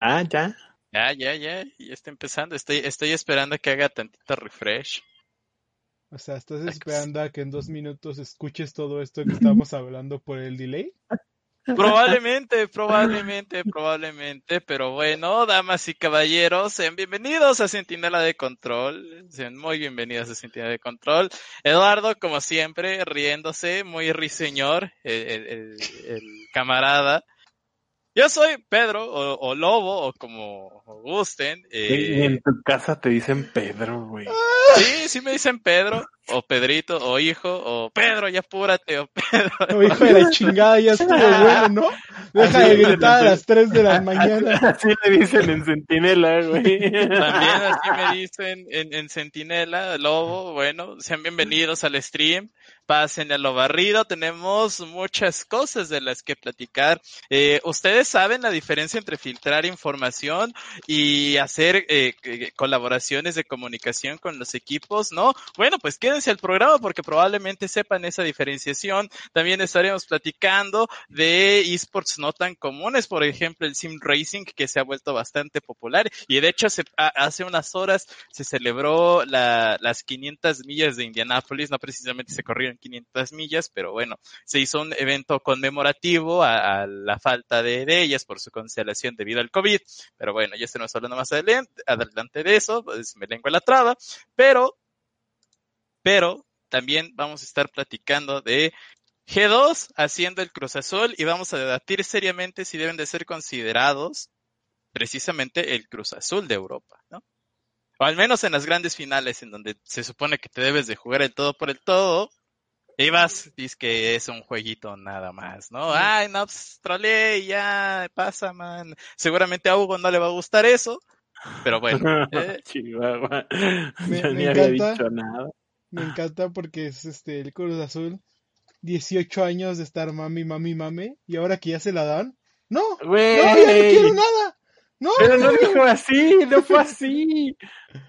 Ah, ya. Ya, ya, ya, ya está empezando. Estoy, estoy esperando a que haga tantito refresh. O sea, ¿estás esperando a que en dos minutos escuches todo esto que estamos hablando por el delay? Probablemente, probablemente, probablemente, pero bueno, damas y caballeros, sean bienvenidos a Centinela de Control, sean muy bienvenidos a Centinela de Control. Eduardo, como siempre, riéndose, muy riseñor, el, el, el camarada. Yo soy Pedro, o, o Lobo, o como gusten. Eh... En tu casa te dicen Pedro, güey. Sí, sí me dicen Pedro, o Pedrito, o hijo, o Pedro, ya apúrate, o Pedro. No, hijo de la chingada, ya estuvo bueno, ¿no? Deja de gritar a las 3 de la mañana. Así le dicen en Centinela, güey. También así me dicen en, en Centinela, Lobo, bueno, sean bienvenidos al stream pasen a lo barrido. Tenemos muchas cosas de las que platicar. Eh, Ustedes saben la diferencia entre filtrar información y hacer eh, colaboraciones de comunicación con los equipos, ¿no? Bueno, pues quédense al programa porque probablemente sepan esa diferenciación. También estaremos platicando de esports no tan comunes, por ejemplo, el sim racing que se ha vuelto bastante popular y de hecho hace unas horas se celebró la, las 500 millas de Indianápolis, no precisamente se corrieron 500 millas, pero bueno, se hizo un evento conmemorativo a, la falta de, ellas por su cancelación debido al COVID, pero bueno, ya estaremos hablando más adelante, adelante de eso, pues me lengua la traba, pero, pero también vamos a estar platicando de G2 haciendo el Cruz Azul y vamos a debatir seriamente si deben de ser considerados precisamente el Cruz Azul de Europa, ¿no? O al menos en las grandes finales en donde se supone que te debes de jugar el todo por el todo, y vas, dices que es un jueguito nada más, ¿no? Ay, no, pues trolé ya, pasa, man. Seguramente a Hugo no le va a gustar eso, pero bueno. Eh. Chihuahua. Me, Yo me ni había encanta. dicho nada. Me encanta porque es este el Cruz Azul. 18 años de estar mami, mami, mami. Y ahora que ya se la dan. No, no, ya no quiero nada. No, Pero no dijo así, no fue así.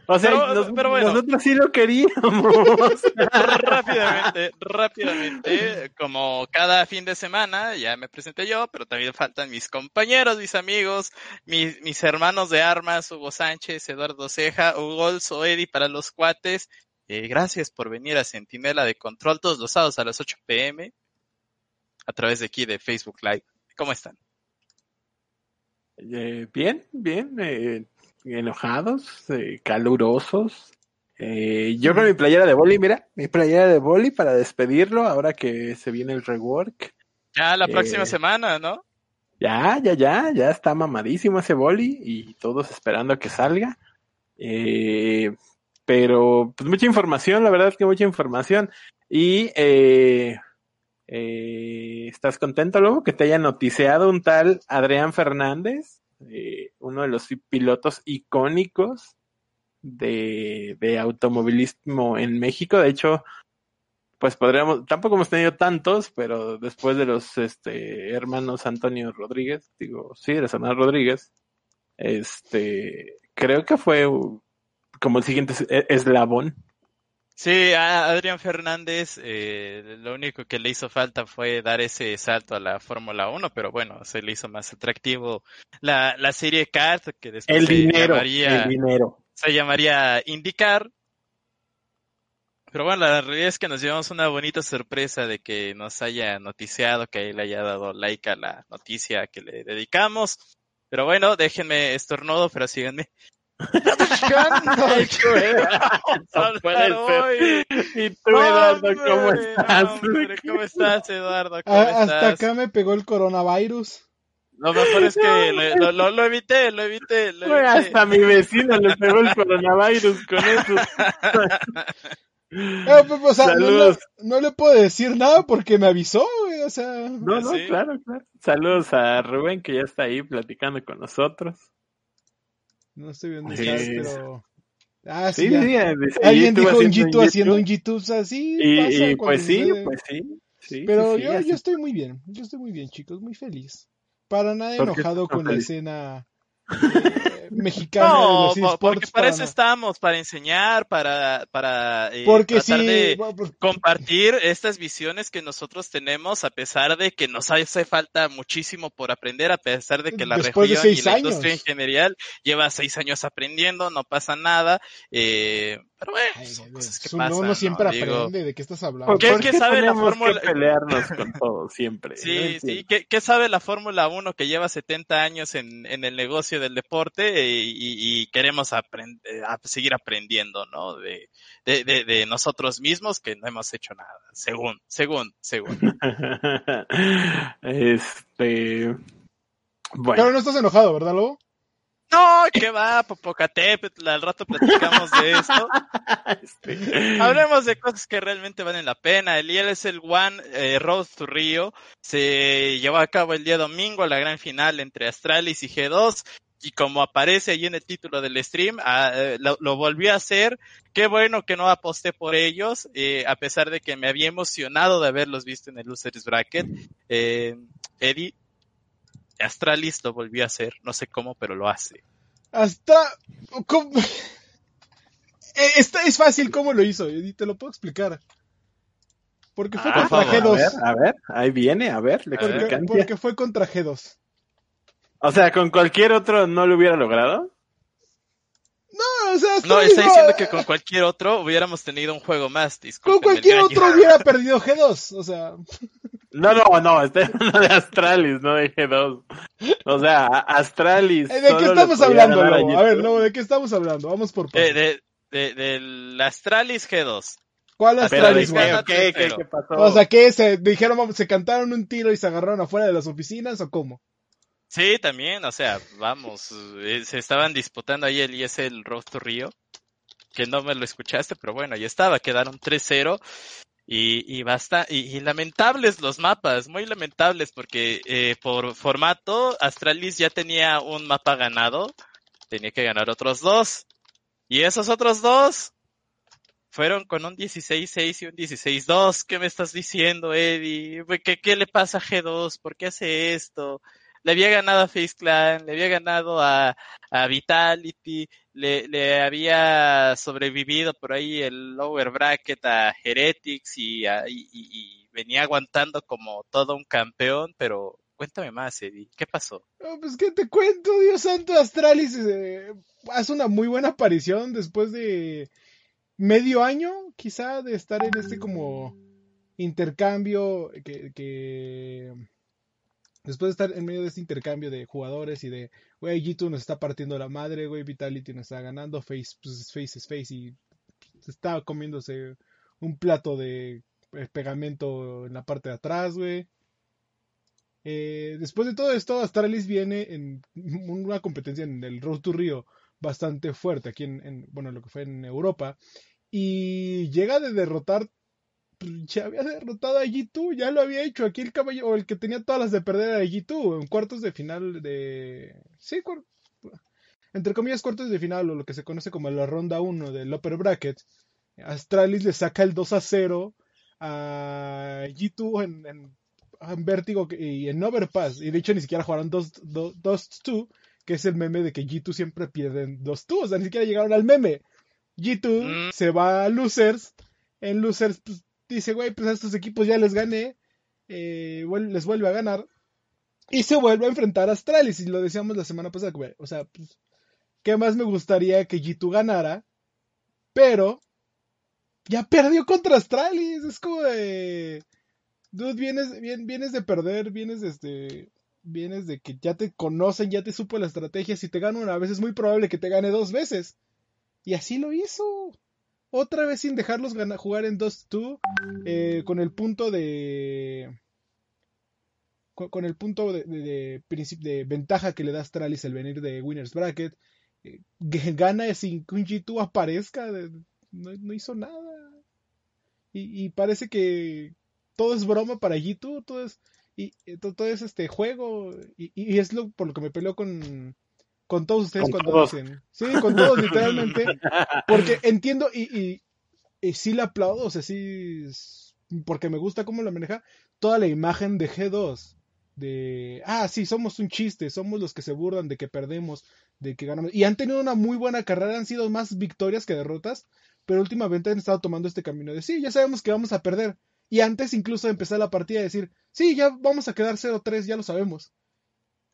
O sea, Pero- nos- pero bueno. nosotros sí lo queríamos. rápidamente, rápidamente, como cada fin de semana, ya me presenté yo, pero también faltan mis compañeros, mis amigos, mis, mis hermanos de armas, Hugo Sánchez, Eduardo Ceja, Hugo Olso, Eddie para los cuates. Eh, gracias por venir a Centinela de Control todos los sábados a las 8 pm a través de aquí de Facebook Live. ¿Cómo están? Eh, bien, bien, eh, enojados, eh, calurosos. Eh, yo con mi playera de boli, mira, mi playera de boli para despedirlo ahora que se viene el rework. Ya la Eh, próxima semana, ¿no? Ya, ya, ya, ya está mamadísimo ese boli y todos esperando a que salga. Eh, pero, pues mucha información, la verdad es que mucha información. Y, eh, eh, ¿estás contento, Lobo, que te haya noticiado un tal Adrián Fernández, eh, uno de los pilotos icónicos de, de automovilismo en México? De hecho, pues podríamos, tampoco hemos tenido tantos, pero después de los este, hermanos Antonio Rodríguez, digo, sí, de hermano Rodríguez, este, creo que fue como el siguiente es- eslabón. Sí, a Adrián Fernández, eh, lo único que le hizo falta fue dar ese salto a la Fórmula 1, pero bueno, se le hizo más atractivo la, la serie Kart, que después El se dinero, llamaría, el dinero. se llamaría IndyCar. Pero bueno, la realidad es que nos llevamos una bonita sorpresa de que nos haya noticiado, que él haya dado like a la noticia que le dedicamos. Pero bueno, déjenme estornudo, pero síganme. No puede ser. Y tú, Eduardo, ¿cómo estás? hombre, ¿Cómo estás, Eduardo? ¿Cómo A- hasta estás? acá me pegó el coronavirus. Lo mejor es que lo, lo, lo- evité, lo evité, lo Güey, evité. hasta mi vecino le pegó el coronavirus con eso. Eh, pues, o sea, no, Saludos. no- no le puedo decir nada porque me avisó, güey, o sea. No, no, Sí. claro, claro. Saludos a Rubén que ya está ahí platicando con nosotros. No estoy viendo Sí. pero. Ah, sí, Sí, sí, Alguien YouTube dijo un G2 haciendo un YouTube. G2, o sea, sí. Y, pasa y cuando pues sí, sucede. pues sí. sí, Pero yo, así. yo estoy muy bien, yo estoy muy bien, chicos, muy feliz. Para nada ¿Por qué enojado con la feliz? escena eh, mexicana de No, los porque para eso estamos, para enseñar, para, para eh, Porque tratar sí, de compartir estas visiones que nosotros tenemos, a pesar de que nos hace falta muchísimo por aprender, a pesar de que la Después región y la años. industria en general lleva seis años aprendiendo, no pasa nada, eh, pero bueno, ay, son güey, cosas que uno, uno pasan, ¿no? siempre Digo, aprende de qué estás hablando. ¿Por, ¿Qué- qué sabe la fórmula? que pelearnos con todo siempre? Sí, No sí. ¿Qué, qué sabe la Fórmula 1 que lleva 70 años en, en el negocio del deporte y, y- y queremos aprender, a seguir aprendiendo, ¿no? De, de, de, de nosotros mismos que no hemos hecho nada. Según, según, según. este. Bueno, Pero no estás enojado, ¿verdad, Lobo? No, ¿qué va, Popocatépetl? Al rato platicamos de esto. este, Hablemos de cosas que realmente valen la pena. El ESL One eh, Road to Rio se llevó a cabo el día domingo, la gran final entre Astralis y G2. Y como aparece ahí en el título del stream, ah, eh, lo, lo volví a hacer. Qué bueno que no aposté por ellos, eh, a pesar de que me había emocionado de haberlos visto en el Losers Bracket. Eh, Eddie, Astralis lo volvió a hacer, no sé cómo, pero lo hace. Hasta. ¿cómo? Eh, Está, es fácil cómo lo hizo, y te lo puedo explicar. Porque fue ah, contra a ver, G2. a ver, ahí viene, a ver, ver. Porque, porque fue contra G2. O sea, con cualquier otro no lo hubiera logrado. No, o sea, No, está no- diciendo que con cualquier otro hubiéramos tenido un juego más. con cualquier otro hubiera perdido G2. O sea, No, no, no, estoy hablando de Astralis, no de G2. O sea, Astralis. ¿de qué estamos hablando, Lobo? A ver. Lobo, ¿de qué estamos hablando? Vamos por De, pasos. de, de, del Astralis G2. ¿Cuál Astralis, ¿de güey? ¿qué, qué, 3-0. qué pasó? O sea, ¿qué? ¿Se dijeron, se cantaron un tiro y se agarraron afuera de las oficinas o cómo? Sí, también, o sea, vamos, eh, se estaban disputando ahí el ESL Road to Rio, que no me lo escuchaste, pero bueno, ahí estaba, quedaron 3-0 y, y basta, y, lamentables los mapas, muy lamentables porque eh, por formato Astralis ya tenía un mapa ganado, tenía que ganar otros dos, y esos otros dos fueron con un 16-6 y un 16-2. ¿Qué me estás diciendo, Eddie? ¿Qué, ¿Qué le pasa a G2? ¿Por qué hace esto? Le había ganado a Face Clan, le había ganado a, Vitality, le, había sobrevivido por ahí el lower bracket a Heretics y, a- y, venía aguantando como todo un campeón, pero cuéntame más, Eddie, ¿qué pasó? Pues, ¿qué te cuento, Dios santo? Astralis eh, hace una muy buena aparición después de medio año, quizá, de estar en este como intercambio que, que después de estar en medio de este intercambio de jugadores y de, güey, G2 nos está partiendo la madre, güey, Vitality nos está ganando, Face, pues Face es Face y está comiéndose un plato de eh, pegamento en la parte de atrás, güey. Eh, después de todo esto, Astralis viene en una competencia en el Road to Rio bastante fuerte aquí en, en, bueno, lo que fue en Europa. Y llega de derrotar, ya había derrotado a G2, ya lo había hecho. Aquí el caballo, o el que tenía todas las de perder era G2, en cuartos de final de... Sí, entre comillas cuartos de final, o lo que se conoce como la ronda 1 del upper bracket. Astralis le saca el 2 a 0 a G2 en, en, en Vértigo y en Overpass. Y de hecho ni siquiera jugaron 2-2, que es el meme de que G2 siempre pierden 2-2. O sea, ni siquiera llegaron al meme. G2 Mm. se va a Losers. En Losers pues, dice, güey, pues a estos equipos ya les gané. eh, les vuelve a ganar. Y se vuelve a enfrentar a Astralis. Y lo decíamos la semana pasada. O sea, pues, ¿qué más me gustaría que G2 ganara? Pero ya perdió contra Astralis. Es como de. Dude, vienes, vienes de perder, vienes de este. Vienes de que ya te conocen, ya te supo la estrategia. Si te gana una vez, es muy probable que te gane dos veces. Y así lo hizo. Otra vez sin dejarlos jugar en 2-2. eh, con el punto de. Con, el punto de, de, de ventaja que le da Astralis el venir de Winners Bracket. eh, gana sin que un G2 aparezca. no, hizo nada. Y, parece que todo es broma para G2, todo es, y, y todo, es este juego, y, es lo por lo que me peleo con, con todos ustedes Con cuando todos. dicen. Sí, con todos, literalmente. Porque entiendo y, y, y sí le aplaudo, o sea, sí, porque me gusta cómo la maneja toda la imagen de G2. De, ah, sí, somos un chiste, somos los que se burlan de que perdemos, de que ganamos. Y han tenido una muy buena carrera, han sido más victorias que derrotas, pero últimamente han estado tomando este camino de, sí, ya sabemos que vamos a perder. Y antes incluso de empezar la partida de decir, sí, ya vamos a quedar 0-3, ya lo sabemos.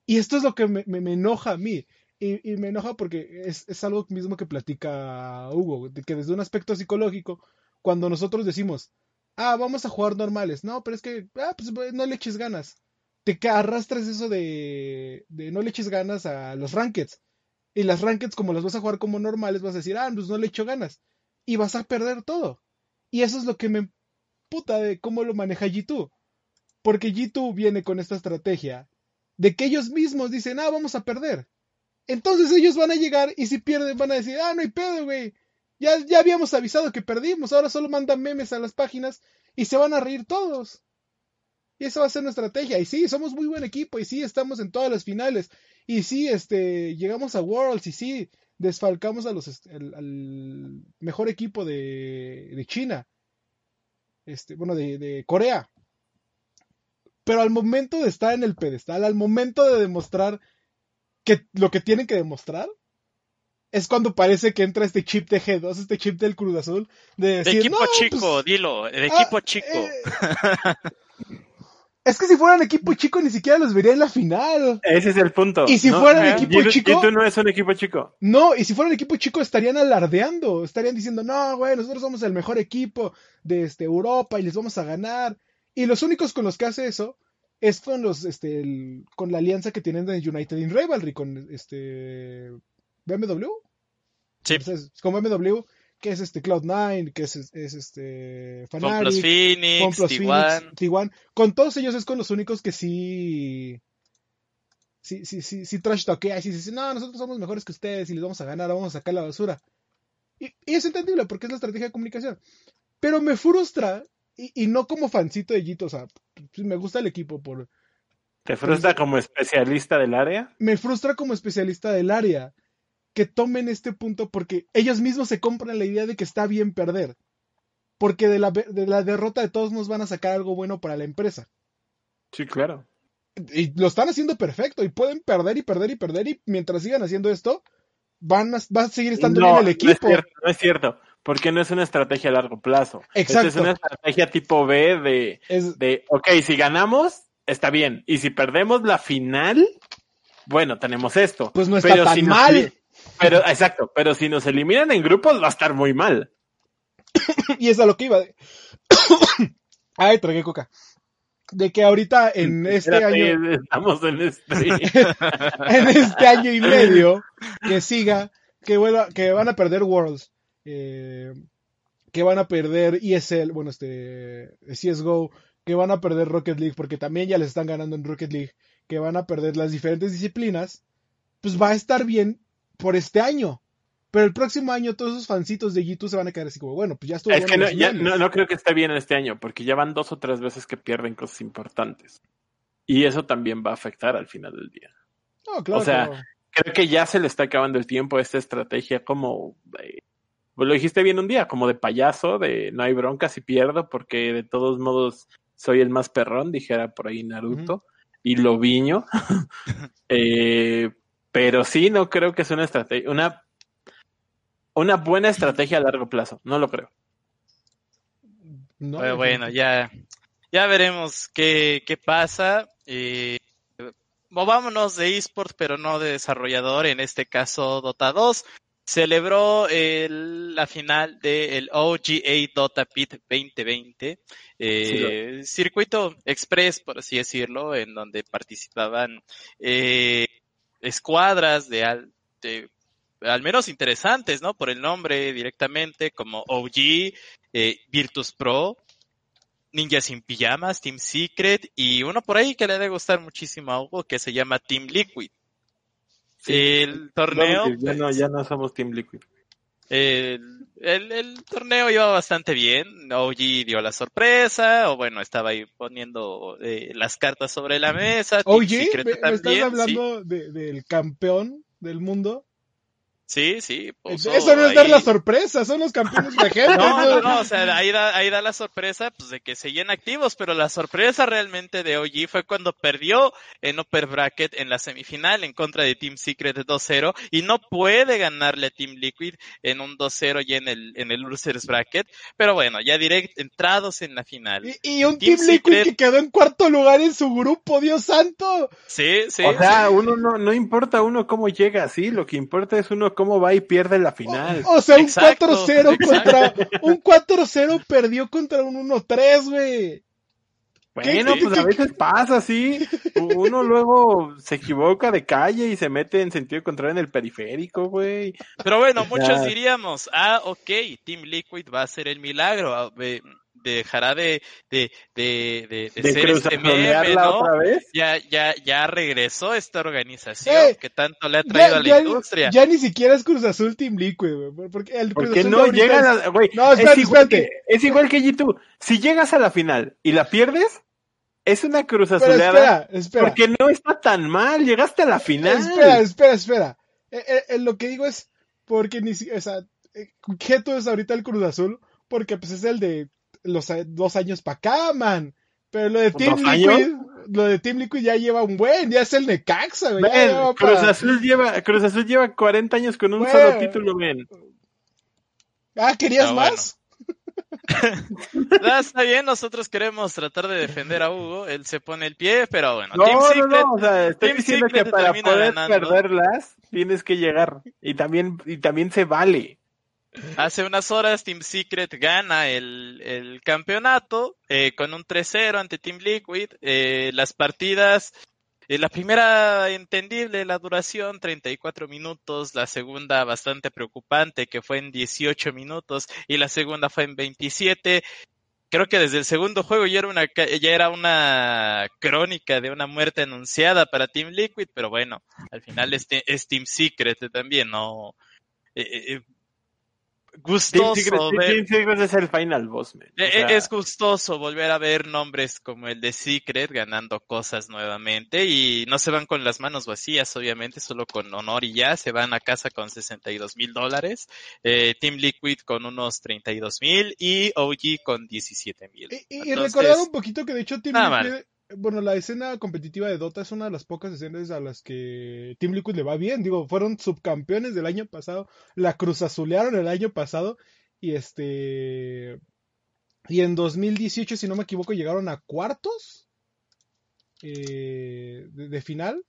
Y esto es lo que me, me- me enoja a mí. Y, me enoja porque es, es algo mismo que platica Hugo, de que desde un aspecto psicológico, cuando nosotros decimos, ah, vamos a jugar normales, no, pero es que, ah, pues no le eches ganas. Te arrastras eso de, de no le eches ganas a los rankeds. Y las rankeds, como las vas a jugar como normales, vas a decir, ah, pues no le echo ganas. Y vas a perder todo. Y eso es lo que me puta de cómo lo maneja G2. Porque G2 viene con esta estrategia de que ellos mismos dicen, ah, vamos a perder. Entonces ellos van a llegar y si pierden van a decir, ah, no hay pedo, güey. Ya, ya habíamos avisado que perdimos, ahora solo mandan memes a las páginas y se van a reír todos. Y esa va a ser nuestra estrategia. Y sí, somos muy buen equipo y sí, estamos en todas las finales. Y sí, este, llegamos a Worlds y sí, desfalcamos a los, est- al, al mejor equipo de, de China. Este, bueno, de, de Corea. Pero al momento de estar en el pedestal, al momento de demostrar que lo que tienen que demostrar, es cuando parece que entra este chip de G2, este chip del Cruz Azul, de De decir, equipo "No, chico, pues, dilo, de ah, equipo chico. eh, es que si fueran equipo chico ni siquiera los vería en la final. Ese es el punto. Y si No, fueran eh, equipo G2 chico- G2 no es un equipo chico. No, y si fueran equipo chico estarían alardeando, estarían diciendo, no, güey, nosotros somos el mejor equipo de este, Europa y les vamos a ganar. Y los únicos con los que hace eso es con los, este, el- con la alianza que tienen de United in Rivalry, con este BMW. Sí. Entonces, con BMW, que es este Cloud9, que es, es este los Fnatic, Phoenix, con Plus T1. Phoenix, T1. Con todos ellos es con los únicos que sí. Sí, sí, sí, sí, trash. Y sí, sí, no, nosotros somos mejores que ustedes y les vamos a ganar, vamos a sacar la basura. Y, y es entendible porque es la estrategia de comunicación. Pero me frustra, y, y no como fancito de Jito, o sea, pues, me gusta el equipo por. ¿Te frustra como especialista del área? Me frustra como especialista del área que tomen este punto porque ellos mismos se compran la idea de que está bien perder. Porque de la, de la derrota de todos nos van a sacar algo bueno para la empresa. Sí, claro. y lo están haciendo perfecto y pueden perder y perder y perder y mientras sigan haciendo esto van a, va a seguir estando no, bien el No es, equipo. cierto, no es cierto, porque no es una estrategia a largo plazo. Exacto. Esta es una estrategia tipo B de, Es- de, ok, si ganamos, está bien. Y si perdemos la final, bueno, tenemos esto. pues no está Pero tan si nos- mal. Pero, exacto, pero si nos eliminan en grupos va a estar muy mal. y es a lo que iba. de- Ay, tragué coca. De que ahorita en este Espérate, año, Estamos en este. en este año y medio, que siga, que, vuelva- que van a perder Worlds, eh, que van a perder ESL, bueno, este, CSGO, que van a perder Rocket League, porque también ya les están ganando en Rocket League, que van a perder las diferentes disciplinas, pues va a estar bien por este año. Pero el próximo año todos esos fancitos de G2 se van a quedar así como, bueno, pues ya estuvo Es bueno que no, ya- no, no creo que esté bien en este año, porque ya van dos o tres veces que pierden cosas importantes. Y eso también va a afectar al final del día. No, claro o sea. Creo que ya se le está acabando el tiempo a esta estrategia como... de- pues lo dijiste bien un día, como de payaso, de no hay bronca si pierdo, porque de todos modos soy el más perrón, dijera por ahí Naruto, y lo viño. Eh, pero sí, no creo que es una estrategia, una, una buena estrategia a largo plazo, no lo creo. No, Pero bueno, ya, ya veremos qué, qué pasa. Eh, movámonos de eSport, pero no de desarrollador, en este caso Dota 2. Celebró el- la final del OGA Dota Pit 2020, eh, circuito express, por así decirlo, en donde participaban eh, escuadras de, al, de al menos interesantes, ¿no? Por el nombre directamente, como OG, eh, Virtus Pro, Ninja sin Pijamas, Team Secret y uno por ahí que le debe gustar muchísimo a Hugo que se llama Team Liquid. El torneo, Ya no, pues, ya no somos Team Liquid. El, el, el torneo iba bastante bien. OG dio la sorpresa, o bueno, estaba ahí poniendo eh, las cartas sobre la mesa. Secret ¿me, me estás hablando de- del campeón del mundo? Sí, sí. puso Eso no es dar la sorpresa, son los campeones de gente. No, no, no, o sea, ahí da, ahí da la sorpresa pues, de que seguían activos, pero la sorpresa realmente de OG fue cuando perdió en Upper Bracket en la semifinal en contra de Team Secret 2-0 y no puede ganarle a Team Liquid en un 2-0 ya en el, en el Losers Bracket, pero bueno, ya direct entrados en la final. Y, y un Team Team Liquid Secret- que quedó en cuarto lugar en su grupo, Dios santo. Sí, sí. o sea, uno no, no importa uno cómo llega así, lo que importa es uno cómo va y pierde la final. O sea, un Exacto, 4-0 contra. Un 4-0 perdió contra un 1-3, güey. Bueno, ¿Qué- pues a veces pasa así. Uno luego se equivoca de calle y se mete en sentido contrario en el periférico, güey. Pero bueno, muchos diríamos, ah, ok, Team Liquid va a hacer el milagro, dejará de, de, de, de, de De ser este meme, ¿no? otra vez. Ya, ya, ya regresó esta organización Eh, que tanto le ha traído Ya, a la ya- industria. ya ni siquiera es Cruz Azul Team Liquid, güey. Porque el Cruz Porque Azul no de ahorita llega es- a la, güey, No, es igual que, es igual que G2. Si llegas a la final y la pierdes, es una Pero cruzazoleada espera, espera. porque no está tan mal, llegaste a la final. Espera, espera, espera. Eh, eh, eh, lo que digo es porque ni si- o sea, eh, ¿qué tú es ahorita el Cruz Azul? Porque pues es el de los a- dos años para acá, man. Pero lo de ¿Dos Team años? Liquid, lo de Team Liquid ya lleva un buen, ya es el Necaxa, güey. Cruz para- Azul lleva, Cruz Azul lleva 40 años con un solo título, ven. Ah, ¿querías Ah, bueno. más? Está bien, nosotros queremos tratar de defender a Hugo, él se pone el pie, pero bueno, No, Team no, Secret, no, o sea, estoy Team diciendo Secret que para poder ganando. perderlas tienes que llegar y también y también se vale. Hace unas horas Team Secret gana el, el campeonato eh, con un 3-0 ante Team Liquid. Eh, las partidas, eh, la primera entendible, la duración 34 minutos, la segunda bastante preocupante que fue en 18 minutos y la segunda fue en 27. Creo que desde el segundo juego ya era una, ya era una crónica de una muerte anunciada para Team Liquid, pero bueno, al final es, es Team Secret también, ¿no? Eh, eh, eh, Team gustoso Secret, ver- Team Secret es el final boss, man. O eh, sea, Es gustoso volver a ver nombres como el de Secret ganando cosas nuevamente y no se van con las manos vacías, obviamente, solo con honor y ya, se van a casa con 62 mil dólares, eh, Team Liquid con unos 32 mil y OG con 17 mil. Y, y- y recordar un poquito que de hecho Team Liquid, bueno, la escena competitiva de Dota es una de las pocas escenas a las que Team Liquid le va bien. Digo, fueron subcampeones del año pasado, la Cruz Azulearon el año pasado y este... Y en 2018, si no me equivoco, llegaron a cuartos eh, de, final.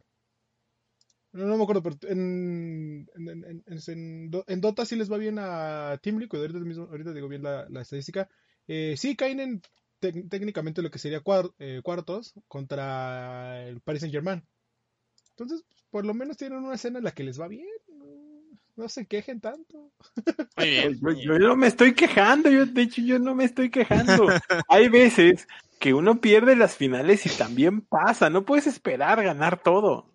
No, me acuerdo, pero en, en, en- en- en Do- en Dota sí les va bien a Team Liquid. Ahorita, digo bien la, la estadística. Eh, sí caen en técnicamente lo que sería cuar- eh, cuartos contra el Paris Saint Germain. Entonces, por lo menos tienen una escena en la que les va bien. No, se quejen tanto. Muy bien. Yo, yo no me estoy quejando, yo de hecho yo no me estoy quejando. Hay veces que uno pierde las finales y también pasa, no puedes esperar ganar todo.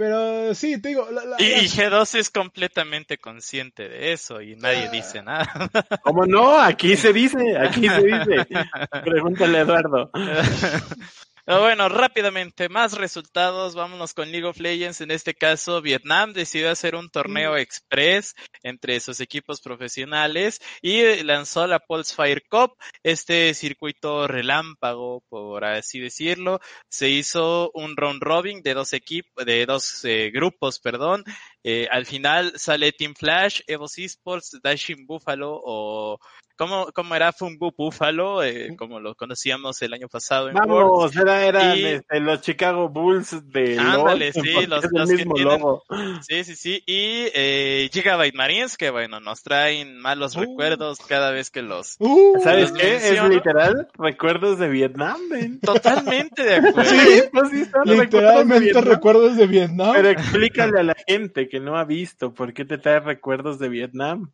Pero sí, te digo, la- la- Y, y las- G2 es completamente consciente de eso y nadie dice nada. ¿Cómo no? Aquí se dice, aquí se dice. Pregúntale a Eduardo. Pero bueno, rápidamente, más resultados. Vámonos con League of Legends. En este caso, Vietnam decidió hacer un torneo express entre sus equipos profesionales y eh, lanzó la Pulse Fire Cup, este circuito relámpago, por así decirlo. Se hizo un round robin de dos equipos, de dos eh, grupos, perdón. Eh, al final sale Team Flash, Evos Esports, Dashing Buffalo o ¿cómo, cómo era Fungu Buffalo? Eh, como lo conocíamos el año pasado en. Vamos, era, eran Y- este, los Chicago Bulls de Ándale, LOL, sí, los- los que mismo tienen-. Sí, sí, sí. Y eh, Gigabyte Marines, que bueno, nos traen malos Uh. recuerdos cada vez que los... Uh, ¿Sabes los qué? Es literal recuerdos de Vietnam. Totalmente de acuerdo. Sí, pues sí, son recuerdos de literalmente recuerdos de Vietnam. Pero explícale a la gente que no ha visto por qué te trae recuerdos de Vietnam.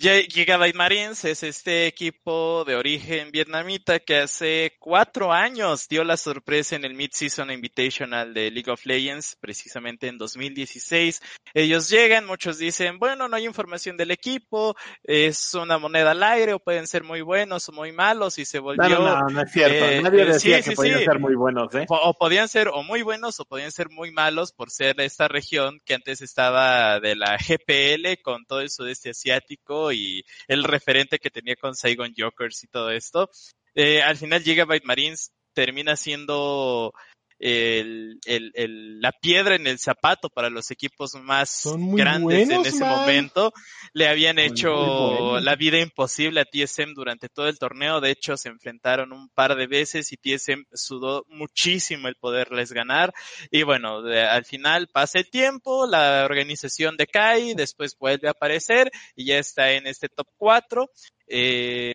Gigabyte Marines es este equipo de origen vietnamita que hace cuatro años dio la sorpresa en el Mid-Season Invitational de League of Legends, precisamente en 2016. Ellos llegan, muchos dicen, bueno, no hay información del equipo, es una moneda al aire, o pueden ser muy buenos o muy malos, y se volvió... No, no, no, es cierto. Eh, Nadie decía que podían ser muy buenos, ¿eh? O, podían ser o muy buenos o podían ser muy malos por ser esta región que antes estaba de la GPL con todo el sudeste asiático y el referente que tenía con Saigon Jokers y todo esto. Eh, al final Gigabyte Marines termina siendo el, el, la piedra en el zapato para los equipos más grandes en ese momento. Le habían hecho la vida imposible a TSM durante todo el torneo. De hecho, se enfrentaron un par de veces y TSM sudó muchísimo el poderles ganar. Y bueno, al final pasa el tiempo, la organización decae, después vuelve a aparecer y ya está en este top 4. Eh,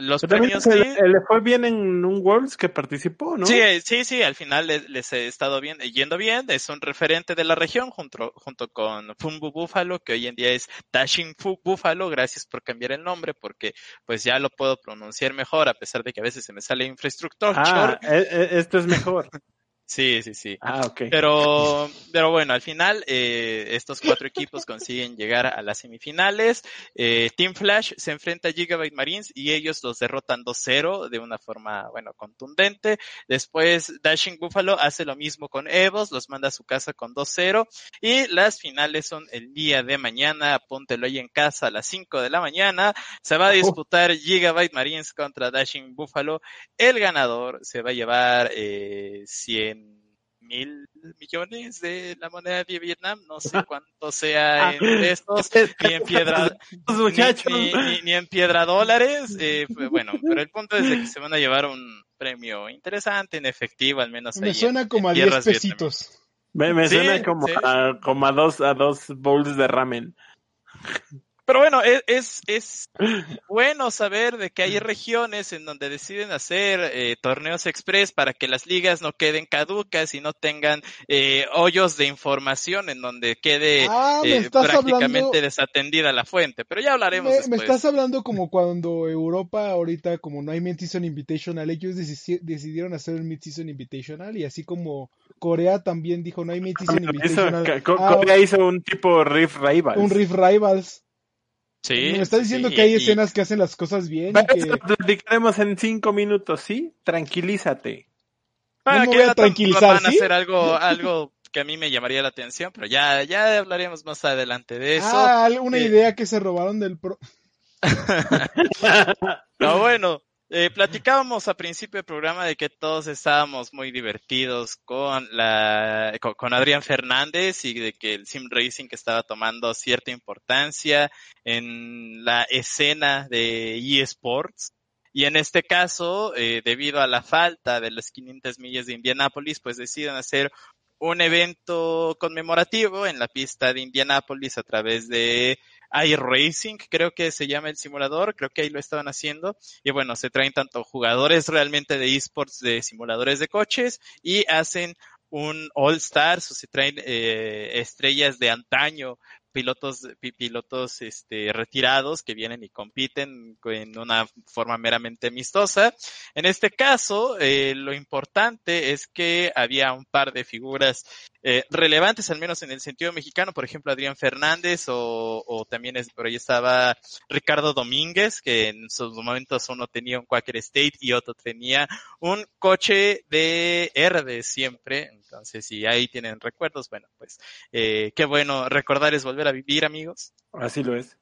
los premios le fue bien en un Worlds que participó, ¿no? Sí, sí, sí, al final les, he estado bien, yendo bien, es un referente de la región junto, junto con Fumbu Buffalo, que hoy en día es Dashing Fu Buffalo, gracias por cambiar el nombre, porque pues ya lo puedo pronunciar mejor, a pesar de que a veces se me sale infraestructura. Ah, e, e, esto es mejor. Sí, sí, sí. Ah, ok. Pero, pero bueno, al final eh, estos cuatro equipos consiguen llegar a las semifinales. Eh, Team Flash se enfrenta a Gigabyte Marines y ellos los derrotan 2-0 de una forma, bueno, contundente. Después Dashing Buffalo hace lo mismo con Evos, los manda a su casa con 2-0. Y las finales son el día de mañana, apúntelo ahí en casa a las 5 de la mañana. Se va a disputar Gigabyte Marines contra Dashing Buffalo. El ganador se va a llevar eh, 100 mil millones de la moneda de Vietnam, no sé cuánto sea ah. en pesos, ni en piedra, ni, en piedra dólares, eh, bueno, pero el punto es que se van a llevar un premio interesante en efectivo, al menos. Me suena como a 10 pesitos. Me, suena como, a, como a dos, a dos bowls de ramen. Pero bueno, e, es, es, bueno saber de que hay regiones en donde deciden hacer eh, torneos express para que las ligas no queden caducas y no tengan eh, hoyos de información en donde quede ah, eh, prácticamente desatendida la fuente. Pero ya hablaremos. Me, me, estás hablando como cuando Europa ahorita, como no hay Mid-Season Invitational, ellos decidieron hacer el Mid-Season Invitational y así como Corea también dijo no hay Mid-Season ah, Invitational. Corea hizo un tipo Rift Rivals. Un Rift Rivals. Sí. Me está diciendo que hay escenas que hacen las cosas bien. y que... platicaremos en cinco minutos, ¿sí? Tranquilízate. Para no a tranquilizar, van a hacer algo, algo que a mí me llamaría la atención, pero ya, ya hablaremos más adelante de eso. Ah, una eh, idea que se robaron del pro. no, bueno, eh, platicábamos a principio del programa de que todos estábamos muy divertidos con la con, Adrián Fernández y de que el sim racing estaba tomando cierta importancia en la escena de eSports. Y en este caso, eh, debido a la falta de las 500 millas de Indianápolis, pues deciden hacer un evento conmemorativo en la pista de Indianápolis a través de iRacing, creo que se llama el simulador, creo que ahí lo estaban haciendo. Y bueno, se traen tanto jugadores realmente de esports de simuladores de coches y hacen un All Stars o se traen eh, estrellas de antaño pilotos, pilotos este, retirados que vienen y compiten en una forma meramente amistosa. En este caso, eh, lo importante es que había un par de figuras eh, relevantes, al menos en el sentido mexicano, por ejemplo, Adrián Fernández o, también es, por ahí estaba Ricardo Domínguez, que en sus momentos uno tenía un Quaker State y otro tenía un coche de R siempre. Entonces, si ahí tienen recuerdos, bueno, pues eh, qué bueno recordar es volver a vivir, amigos. Así lo es.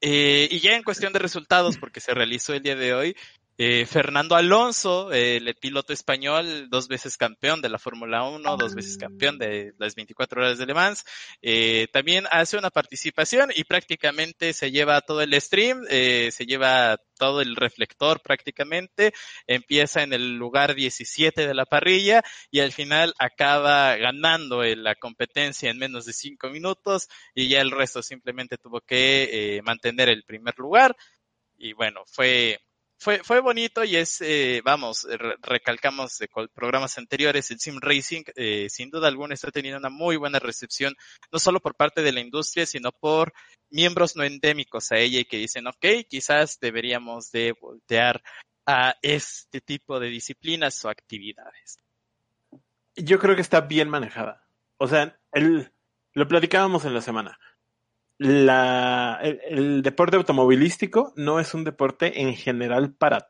Eh, y ya en cuestión de resultados, porque se realizó el día de hoy, eh, Fernando Alonso, el piloto español, dos veces campeón de la Fórmula 1, dos veces campeón de las 24 horas de Le Mans, eh, también hace una participación y prácticamente se lleva todo el stream, eh, se lleva todo el reflector prácticamente, empieza en el lugar 17 de la parrilla y al final acaba ganando la competencia en menos de cinco minutos y ya el resto simplemente tuvo que mantener el primer lugar. Y bueno, fue fue, fue bonito y es, eh, vamos, recalcamos de programas anteriores, el Sim Racing, eh, sin duda alguna está teniendo una muy buena recepción, no solo por parte de la industria, sino por miembros no endémicos a ella y que dicen, ok, quizás deberíamos de voltear a este tipo de disciplinas o actividades. Yo creo que está bien manejada. O sea, el, lo platicábamos en la semana la, el, deporte automovilístico no es un deporte en general para,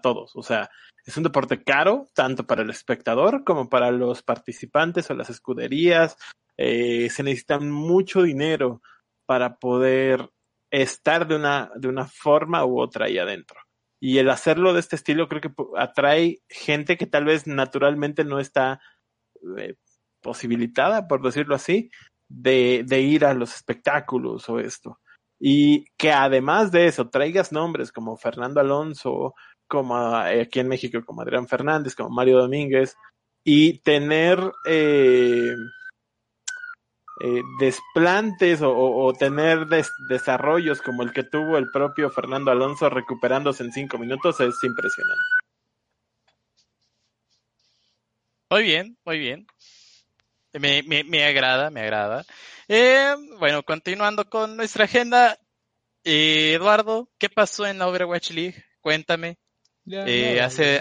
todos. O sea, es un deporte caro, tanto para el espectador como para los participantes o las escuderías. Eh, se necesita mucho dinero para poder estar de una, de una forma u otra ahí adentro. Y el hacerlo de este estilo creo que atrae gente que tal vez naturalmente no está eh, posibilitada, por decirlo así, de, de ir a los espectáculos o esto. Y que además de eso traigas nombres como Fernando Alonso, como eh, aquí en México, como Adrián Fernández, como Mario Domínguez, y tener eh, eh, desplantes o, tener desarrollos como el que tuvo el propio Fernando Alonso recuperándose en cinco minutos es impresionante. Muy bien, muy bien. Me, me, me agrada, me agrada. Eh, bueno, continuando con nuestra agenda. Eh, Eduardo, ¿qué pasó en la Overwatch League? Cuéntame. Ya, eh, hace,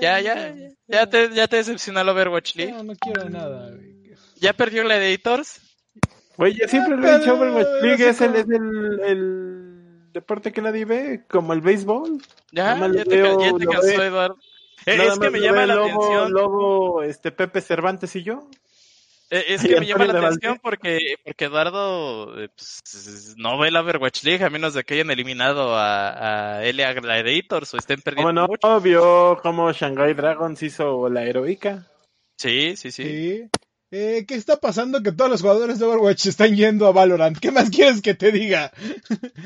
ya, ya, ya, te, ya te decepcionó la Overwatch League. No, no quiero nada. ¿Ya perdió la Editors? Oye, yo siempre lo he dicho, Overwatch League es, el, es el, el, deporte que nadie ve, como el béisbol. Ya, ya te, ya te cansó, Eduardo. es que me llama la atención. Lobo, este, Pepe Cervantes y yo. Eh, es que me llama la atención porque, porque Eduardo eh, pues, no ve la Overwatch League a menos de que hayan eliminado a, a LA Gladiators o estén perdiendo. Como no, vio cómo Shanghai Dragons hizo la heroica. Sí, sí, sí. sí. Eh, ¿Qué está pasando? Que todos los jugadores de Overwatch están yendo a Valorant. ¿Qué más quieres que te diga?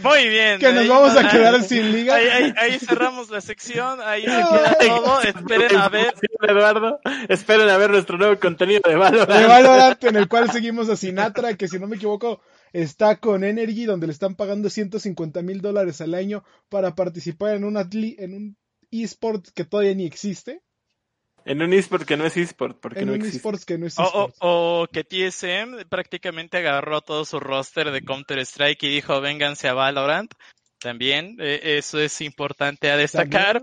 Muy bien. que nos vamos a quedar sin liga. Ahí, cerramos la sección. Ahí se queda todo. Esperen a ver. Eduardo, esperen a ver nuestro nuevo contenido de Valorant. De Valorant, en el cual seguimos a Sinatra, que si no me equivoco, está con Energy, donde le están pagando 150 mil dólares al año para participar en, una, en un eSport que todavía ni existe. En un eSport que no es eSport, porque en no un eSport que no es eSport. O, que TSM prácticamente agarró todo su roster de Counter-Strike y dijo, vénganse a Valorant. También, eh, eso es importante a destacar.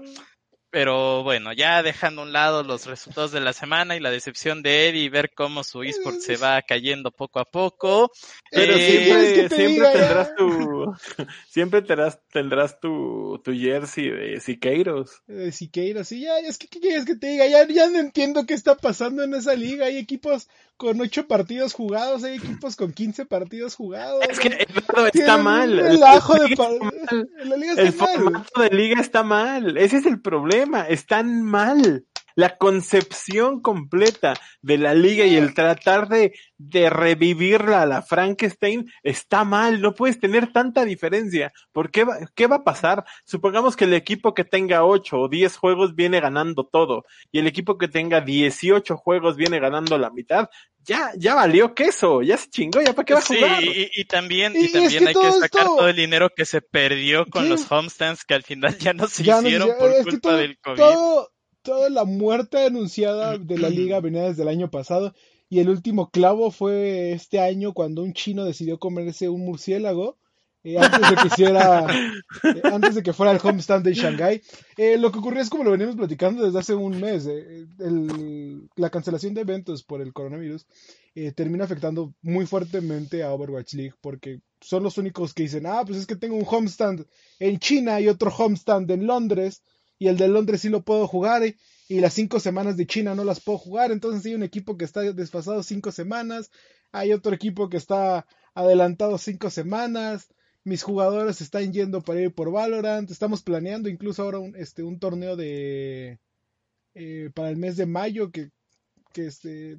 Pero bueno, ya dejando a un lado los resultados de la semana y la decepción de Eddie y ver cómo su eSport se va cayendo poco a poco. Pero siempre, siempre tendrás tu siempre tendrás, tendrás tu, tu jersey de Siqueiros. De Siqueiros, sí, ya, es que ¿qué quieres que te diga? Ya, ya no entiendo qué está pasando en esa liga. Hay equipos con ocho partidos jugados, hay equipos con 15 partidos jugados. Es que el está mal. El ajo de la liga está el formato de liga está mal. Ese es el problema están mal. La concepción completa de la liga y el tratar de, de revivirla a la Frankenstein está mal. No puedes tener tanta diferencia. ¿Por qué va, qué va a pasar? Supongamos que el equipo que tenga 8 o 10 juegos viene ganando todo y el equipo que tenga 18 juegos viene ganando la mitad ya, ya valió queso, ya se chingó, ya para qué va a jugar. Sí, y, también, y, también hay que sacar todo el dinero que se perdió con los homestands que al final ya no se hicieron por culpa del COVID. Todo, toda la muerte anunciada de la liga venía desde el año pasado y el último clavo fue este año cuando un chino decidió comerse un murciélago eh, antes de que hiciera, eh, antes de que fuera el homestand de Shanghai. Eh, lo que ocurrió es como lo venimos platicando desde hace un mes, el, la cancelación de eventos por el coronavirus termina afectando muy fuertemente a Overwatch League porque son los únicos que dicen, ah, pues es que tengo un homestand en China y otro homestand en Londres y el de Londres sí lo puedo jugar y las cinco semanas de China no las puedo jugar, entonces hay un equipo que está desfasado cinco semanas, hay otro equipo que está adelantado cinco semanas, mis jugadores están yendo para ir por Valorant, estamos planeando incluso ahora un, este, un torneo de eh, para el mes de mayo que, que este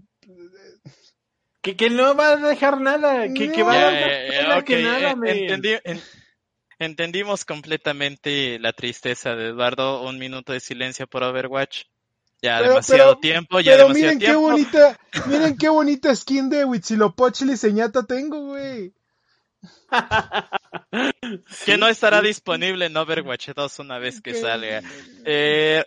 que, que no va a dejar nada, que, que va a dejar que nada, entendimos completamente la tristeza de Eduardo, un minuto de silencio por Overwatch. Ya demasiado tiempo, ya pero demasiado miren qué bonita, miren qué bonita skin de Huitzilopochtli señata tengo, güey. que no estará disponible en Overwatch 2 una vez que salga. Eh,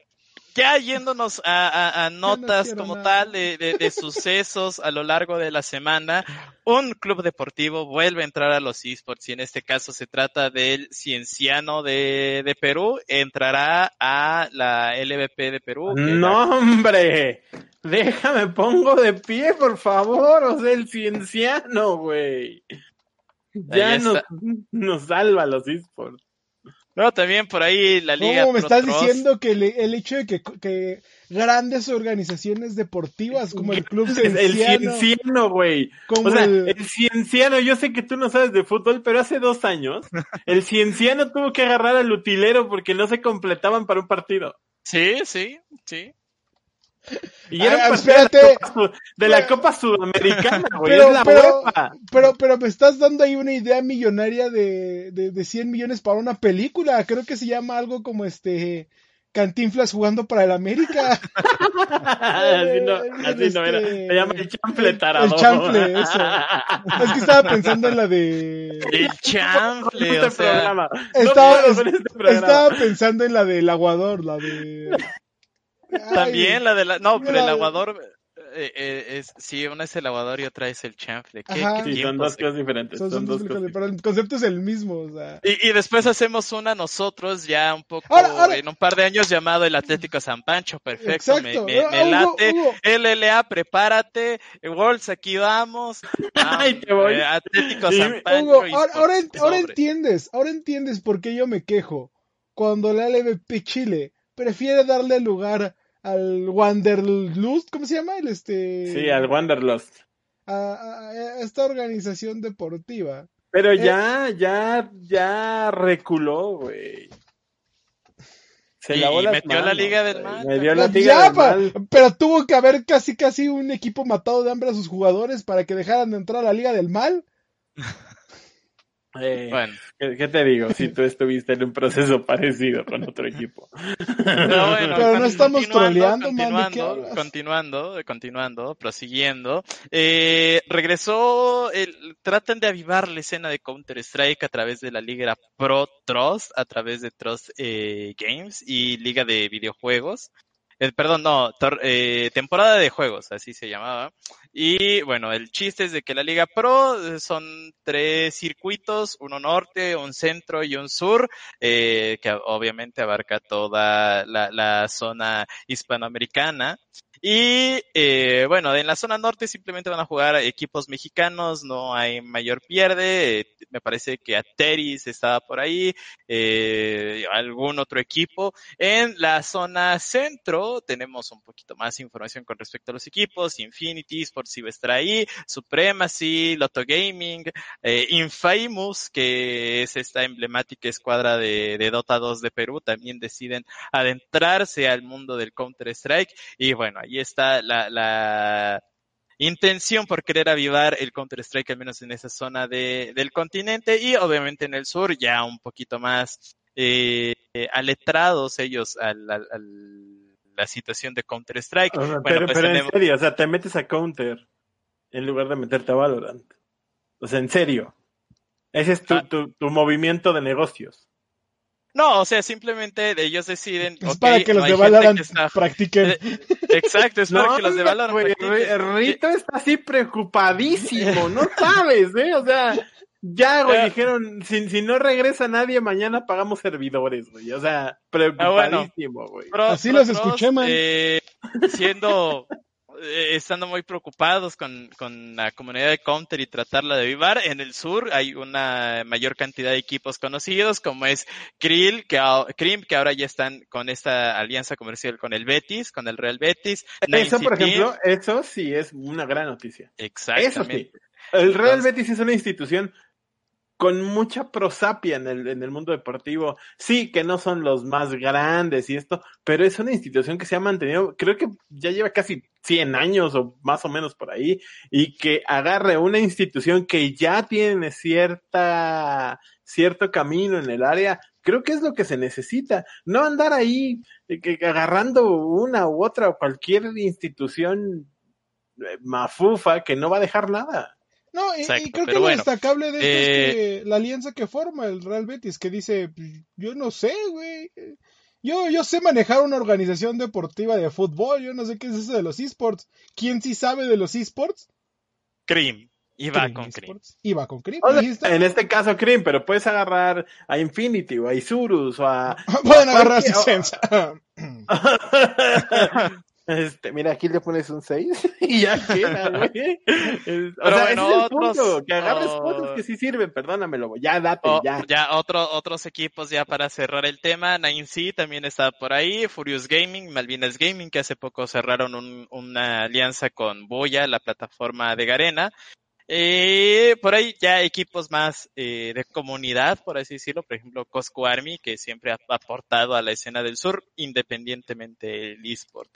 ya yéndonos a, notas como tal de, sucesos a lo largo de la semana, un club deportivo vuelve a entrar a los esports y en este caso se trata del Cienciano de, Perú, entrará a la LVP de Perú. No, hombre, déjame pongo de pie, por favor, o sea, el Cienciano, güey. Ya nos, nos salva los esports. No, también por ahí la liga. ¿Cómo me estás diciendo que el hecho de que, grandes organizaciones deportivas como el Club Cienciano... El Cienciano, güey. O sea, el... Cienciano, yo sé que tú no sabes de fútbol, pero hace dos años el Cienciano tuvo que agarrar al utilero porque no se completaban para un partido. Sí, sí, sí. Y era ah, espérate, de la Copa, Sudamericana, güey. Pero, la pero, pero, pero, me estás dando ahí una idea millonaria de, de, de 100 millones para una película. Creo que se llama algo como este. Cantinflas jugando para el América. así no, así no era. Se llama el chanfle tarado. El chanfle, eso. Es que estaba pensando en la de. El chanfle, este o sea. Programa. Estaba, este estaba pensando en la del aguador, la de. También la de la. No, pero el aguador. Eh, eh, es, sí, una es el aguador y otra es el chanfle. sí, son dos cosas diferentes. Son, dos cosas Pero el concepto es el mismo. O sea. y, y, después hacemos una nosotros ya un poco en un par de años llamado el Atlético San Pancho. Perfecto, Exacto. me, me, me late. LLA, prepárate. Wolves, aquí vamos. Ay, te voy. Eh, Atlético San Pancho. ahora, ahora, ahora entiendes, ahora entiendes por qué yo me quejo cuando la LVP Chile prefiere darle lugar al Wanderlust, ¿cómo se llama? El este... Sí, al Wanderlust. A, esta organización deportiva. Pero eh, ya, ya, ya reculó, güey. Se y, y metió la Liga del Mal. la liga del Pero tuvo que haber casi, casi un equipo matado de hambre a sus jugadores para que dejaran de entrar a la Liga del Mal. Eh, bueno. ¿qué, te digo? Si tú estuviste en un proceso parecido con otro equipo. Pero no estamos troleando, continuando, continuando, continuando, prosiguiendo. Eh, regresó, el, tratan de avivar la escena de Counter-Strike a través de la Liga Pro Trust, a través de Trust eh, Games y Liga de Videojuegos. Eh, perdón, no, eh, temporada de juegos, así se llamaba. Y bueno, el chiste es de que la Liga Pro eh, son tres circuitos, uno norte, un centro y un sur, que obviamente abarca toda la, la zona hispanoamericana. Y eh, bueno, en la zona norte simplemente van a jugar equipos mexicanos, no hay mayor pierde. me parece que Ateris estaba por ahí, eh, algún otro equipo. En la zona centro tenemos un poquito más información con respecto a los equipos. Infinity Sports ahí, Supremacy, Lotto Gaming, eh, Infamous, que es esta emblemática escuadra de, de Dota 2 de Perú, también deciden adentrarse al mundo del Counter-Strike. Y bueno, ahí está la, intención por querer avivar el Counter-Strike, al menos en esa zona del continente, y obviamente en el sur, ya un poquito más eh, aletrados ellos a la situación de Counter-Strike. pero, pues en serio, o sea, te metes a Counter en lugar de meterte a Valorant. O sea, en serio. Ese es tu, ah. tu movimiento de negocios. No, o sea, simplemente ellos deciden. Es para que los de Valorant practiquen. Eh, exacto, es para que los de Valorant practiquen. Rito está así preocupadísimo, no sabes, ¿eh? O sea, ya, güey, dijeron, si, si no regresa nadie, mañana pagamos servidores, güey. O sea, ah, preocupadísimo, güey. Así los escuché, man. Eh, siendo eh, estando muy preocupados con, con, la comunidad de Counter y tratarla de avivar. En el sur hay una mayor cantidad de equipos conocidos, como es Krill, que, Krim, que ahora ya están con esta alianza comercial con el Betis, con el Real Betis. Eso, por ejemplo, eso sí es una gran noticia. Exactamente. El Real Betis es una institución con mucha prosapia en el, en el mundo deportivo. Sí, que no son los más grandes y esto, pero es una institución que se ha mantenido, creo que ya lleva casi 100 años o más o menos por ahí, y que agarre una institución que ya tiene cierta, cierto camino en el área, creo que es lo que se necesita. No andar ahí eh, agarrando una u otra o cualquier institución eh, mafufa que no va a dejar nada. No, y, creo que lo bueno, destacable de esto eh, es que la alianza que forma el Real Betis, que dice, "Pues, yo no sé, güey. Yo, yo sé manejar una organización deportiva de fútbol, yo no sé qué es eso de los esports. ¿Quién sí sabe de los esports? Cream. Y va Cream con Cream. Va con Cream. O sea, ahí está. en este caso Cream, pero puedes agarrar a Infinity o a Isurus o a... Pueden agarrar cualquier- asistencia. Este, mira, aquí le pones un 6 y ya queda, güey. Es- O Pero sea, bueno, ese es el otros- punto, que agarres oh. cosas que sí sirven, perdónamelo, ya date, O- ya. ya otro, otros equipos ya para cerrar el tema, 9C también está por ahí, Furious Gaming, Malvinas Gaming, que hace poco cerraron un- una alianza con Boya, la plataforma de Garena. Eh, por ahí ya equipos más eh, de comunidad, por así decirlo, por ejemplo Cosco Army, que siempre ha aportado a la escena del sur, independientemente del eSport.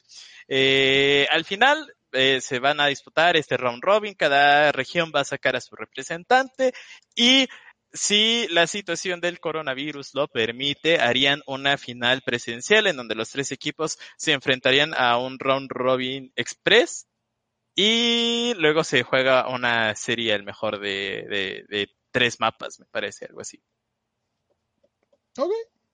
Eh, al final eh, se van a disputar este round robin, cada región va a sacar a su representante y si la situación del coronavirus lo permite, harían una final presencial en donde los tres equipos se enfrentarían a un round robin express y luego se juega una serie el mejor de, de, de tres mapas, me parece, algo así. ok.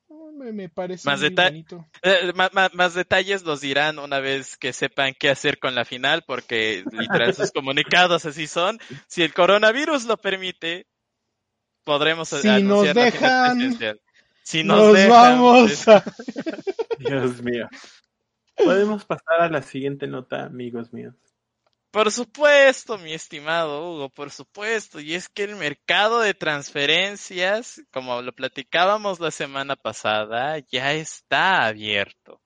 Me, me parece Más muy bonito. Eh, más detalles los dirán una vez que sepan qué hacer con la final, porque literal sus comunicados así son. Si el coronavirus lo permite, podremos Si anunciar nos la final dejan. Si nos, Nos, dejan, vamos a... Dios mío. Podemos pasar a la siguiente nota, amigos míos. Por supuesto, mi estimado Hugo, por supuesto. Y es que el mercado de transferencias, como lo platicábamos la semana pasada, ya está abierto.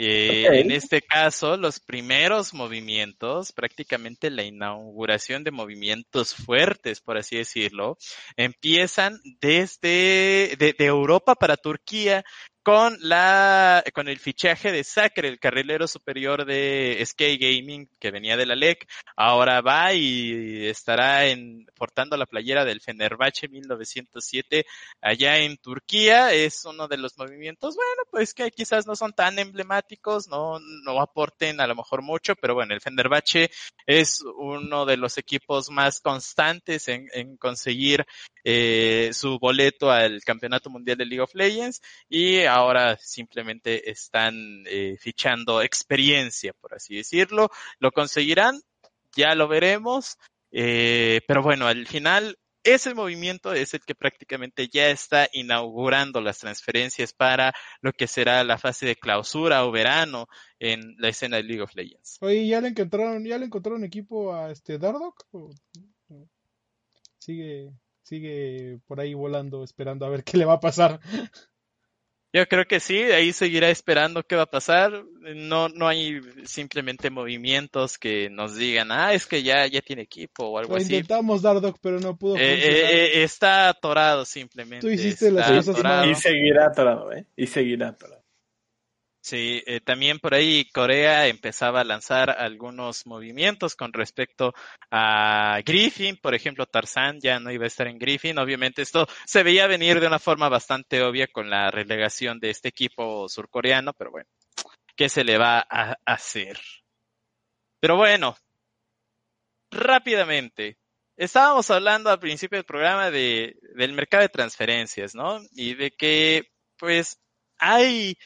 Eh. En este caso, los primeros movimientos, prácticamente la inauguración de movimientos fuertes, por así decirlo, empiezan desde de, de Europa para Turquía con la con el fichaje de Sacre, el carrilero superior de Sky Gaming que venía de la LEC, ahora va y estará en portando la playera del Fenerbahce 1907 allá en Turquía, es uno de los movimientos, bueno, pues que quizás no son tan emblemáticos, no no aporten a lo mejor mucho, pero bueno, el Fenerbahce es uno de los equipos más constantes en, conseguir eh, su boleto al Campeonato Mundial de League of Legends y ahora simplemente están eh, fichando experiencia, por así decirlo. ¿Lo conseguirán? Ya lo veremos. Eh, pero bueno, al final ese movimiento es el que prácticamente ya está inaugurando las transferencias para lo que será la fase de clausura o verano en la escena de League of Legends. Oye, ¿ya le encontraron, ya le encontraron equipo a este Dardock? ¿O- o Sigue, sigue por ahí volando, esperando a ver qué le va a pasar. Yo creo que sí, ahí seguirá esperando qué va a pasar. No, no hay simplemente movimientos que nos digan, ah, es que ya, ya tiene equipo o algo Lo así. intentamos Dardock, pero no pudo Eh, eh, eh, está atorado simplemente. Tú hiciste las cosas. Y seguirá atorado, ¿eh? Y seguirá atorado. Sí, eh, también por ahí Corea empezaba a lanzar algunos movimientos con respecto a Griffin, por ejemplo, Tarzan ya no iba a estar en Griffin. Obviamente esto se veía venir de una forma bastante obvia con la relegación de este equipo surcoreano, pero bueno, ¿qué se le va a hacer? Pero bueno, rápidamente. Estábamos hablando al principio del programa de, del mercado de transferencias, ¿no? Y de que, pues, hay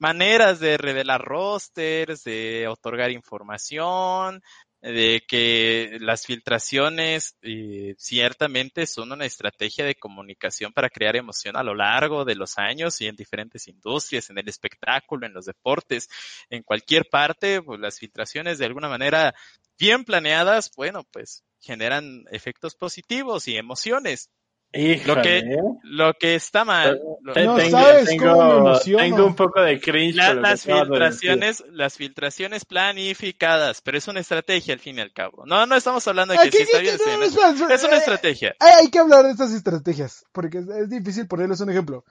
maneras de revelar rosters, de otorgar información, de que las filtraciones eh, ciertamente son una estrategia de comunicación para crear emoción a lo largo de los años y en diferentes industrias, en el espectáculo, en los deportes, en cualquier parte, pues las filtraciones de alguna manera bien planeadas, bueno, pues generan efectos positivos y emociones. Lo que, ¿eh? lo que está mal, No tengo, sabes tengo- cómo me emociono. tengo un poco de cringe. La- que las de filtraciones, las filtraciones planificadas, pero es una estrategia al fin y al cabo. No, no estamos hablando de que Aquí- si está aquí- bien, no, no, es una eh, estrategia. Hay, hay que hablar de estas estrategias, porque es, es difícil ponerles un ejemplo.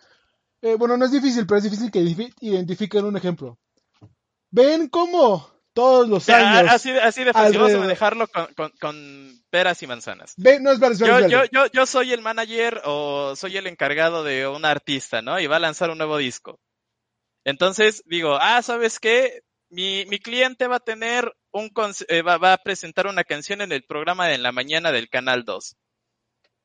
Eh, bueno, no es difícil, pero es difícil que identifi- identifiquen un ejemplo. ¿Ven cómo todos los años... así, así de fácil, vamos a manejarlo con, con, con peras y manzanas. No, espera, espera, Yo, espera. yo, yo, yo soy el manager o soy el encargado de un artista, ¿no? Y va a lanzar un nuevo disco. Entonces digo, ah, ¿sabes qué? mi, mi cliente va a tener un eh, va, va, a presentar una canción en el programa de la mañana del Canal 2.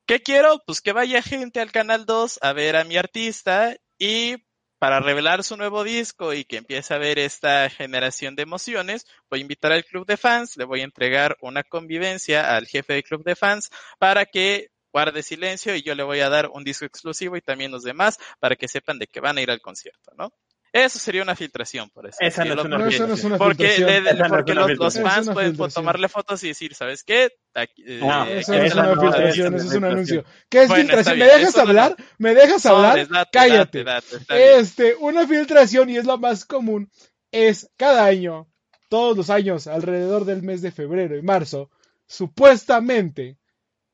¿Qué quiero? Pues que vaya gente al Canal 2 a ver a mi artista y para revelar su nuevo disco y que empiece a ver esta generación de emociones, voy a invitar al club de fans, le voy a entregar una convivencia al jefe del club de fans para que guarde silencio y yo le voy a dar un disco exclusivo y también los demás para que sepan de que van a ir al concierto, ¿no? Eso sería una filtración, por eso. Esa no, es una, porque, no es una porque, filtración. porque los, los fans pueden filtración. tomarle fotos y decir, ¿sabes qué? Aquí, eh, No, eh, Eso no es una filtración, eso es un anuncio. ¿Qué es Bueno, filtración? ¿Me dejas eso no- hablar? ¿Me dejas hablar? date, Cállate. date. Este, una filtración, y es la más común, es cada año, todos los años, alrededor del mes de febrero y marzo, supuestamente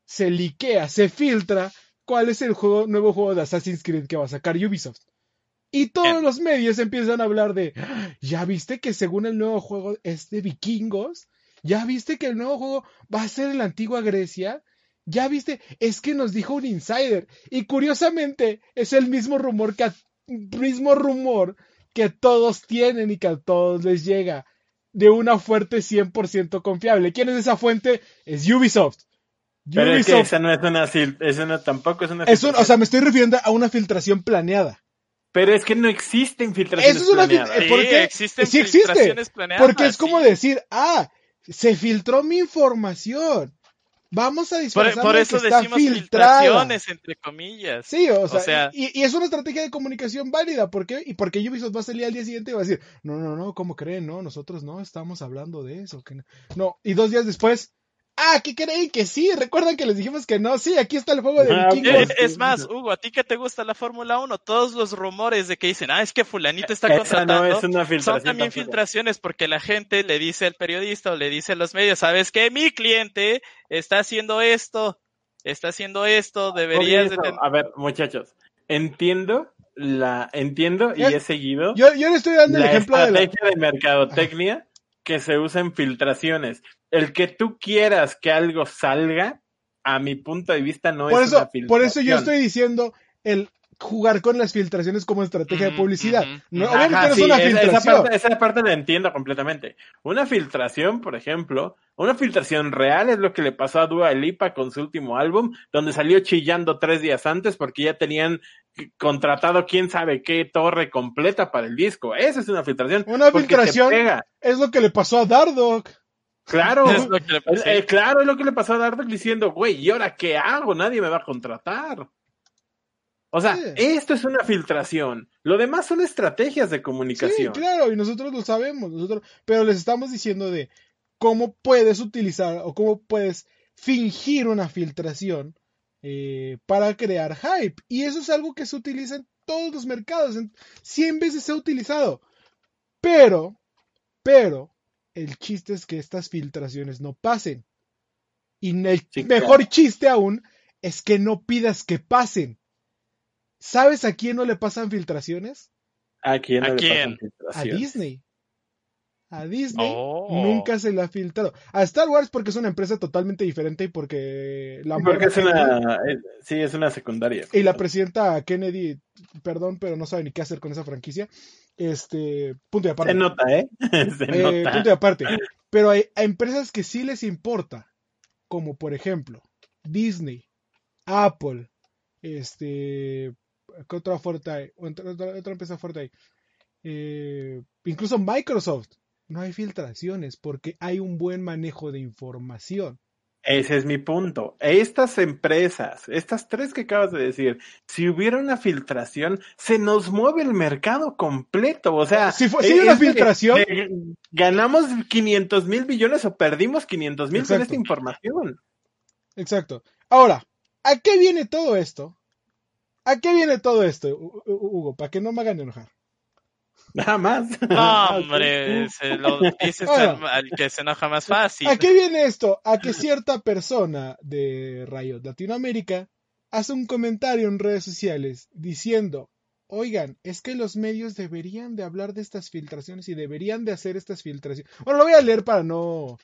se liquea, se filtra cuál es el juego, nuevo juego de Assassin's Creed que va a sacar Ubisoft. Y todos Bien. los medios empiezan a hablar de, "Ah, ¿ya viste que según el nuevo juego es de vikingos? ¿Ya viste que el nuevo juego va a ser en la antigua Grecia? ¿Ya viste? Es que nos dijo un insider. Y curiosamente es el mismo rumor que mismo rumor que todos tienen y que a todos les llega de una fuente 100% confiable. ¿Quién es esa fuente? Es Ubisoft. Pero es que esa no es una, esa no tampoco es una es un- o sea, me estoy refiriendo a una filtración planeada. Pero es que no existen filtraciones Eso es una planeadas. fil- Sí, ¿por qué? existen Sí existe, filtraciones planeadas, Porque es como sí. decir, ah, se filtró mi información. Vamos a Por, disfrazar por de eso que está decimos filtrada. filtraciones, entre comillas. Sí, o sea, sea- y, y es una estrategia de comunicación válida. ¿Por qué? Y porque Ubisoft va a salir al día siguiente y va a decir, no, no, no, ¿cómo creen? No, nosotros no estamos hablando de eso. que no. no, y dos días después, ah, ¿qué creen? Que sí, recuerdan que les dijimos que no, sí, aquí está el juego de Ah, vikingos. Es más, Hugo, ¿a ti que te gusta la Fórmula 1? Todos los rumores de que dicen, ah, es que fulanito está Esa contratando, no es una filtración. son también filtraciones porque la gente le dice al periodista o le dice a los medios, ¿sabes qué? Mi cliente está haciendo esto, está haciendo esto, deberías de tener... A ver, muchachos, entiendo la entiendo y he seguido Yo, yo le estoy dando el ejemplo de la... estrategia de mercadotecnia que se usa en filtraciones. El que tú quieras que algo salga, a mi punto de vista, no Por es eso, una filtración. por eso yo estoy diciendo el jugar con las filtraciones como estrategia de publicidad. No, ujú. obviamente Ajá, no es sí, una esa- filtración. Esa parte, esa parte la entiendo completamente. Una filtración, por ejemplo, una filtración real es lo que le pasó a Dua Lipa con su último álbum, donde salió chillando tres días antes porque ya tenían contratado quién sabe qué torre completa para el disco. Esa es una filtración. Una filtración es lo que le pasó a Dardock. Claro. Es lo que le Eh, pasé. eh, claro, es lo que le pasó a Dardock diciendo, güey, ¿y ahora qué hago? Nadie me va a contratar. O sea, Sí. esto es una filtración. Lo demás son estrategias de Sí, comunicación. claro, y nosotros lo sabemos, nosotros, pero les estamos diciendo de cómo puedes utilizar o cómo puedes fingir una filtración eh, para crear hype. Y eso es algo que se utiliza en todos los mercados, en 100 veces se ha utilizado. Pero, pero, el chiste es que estas filtraciones no pasen. Y el Sí, mejor chiste aún es que no pidas que pasen. ¿Sabes a quién no le pasan filtraciones? ¿A quién? no ¿A le quién? pasan A filtraciones? Disney. A Disney Oh. nunca se le ha filtrado. A Star Wars porque es una empresa totalmente diferente y porque la Porque es una, sí, es una secundaria. y la presidenta Kennedy, perdón, pero no sabe ni qué hacer con esa franquicia. Este, punto de aparte. Se nota, ¿eh? Se Eh, nota. punto de aparte. Pero hay, hay empresas que sí les importa, como por ejemplo Disney, Apple, este, ¿qué otra fuerte hay? Otra, otra- otra empresa fuerte hay. Eh, incluso Microsoft. No hay filtraciones porque hay un buen manejo de información. Ese es mi punto. Estas empresas, estas tres que acabas de decir, si hubiera una filtración, se nos mueve el mercado completo. O sea, Si fue- si hay una de- filtración- de- ganamos 500 mil millones o perdimos 500 mil con esta información. Exacto. Ahora, ¿a qué viene todo esto? ¿A qué viene todo esto, Hu- Hu- Hugo? Para que no me hagan enojar. Nada más. No, hombre, se lo dices Bueno. al, al que se enoja más fácil. ¿A qué viene esto? A que cierta persona de Riot Latinoamérica hace un comentario en redes sociales diciendo, oigan, es que los medios deberían de hablar de estas filtraciones y deberían de hacer estas filtraciones. Bueno, lo voy a leer para no,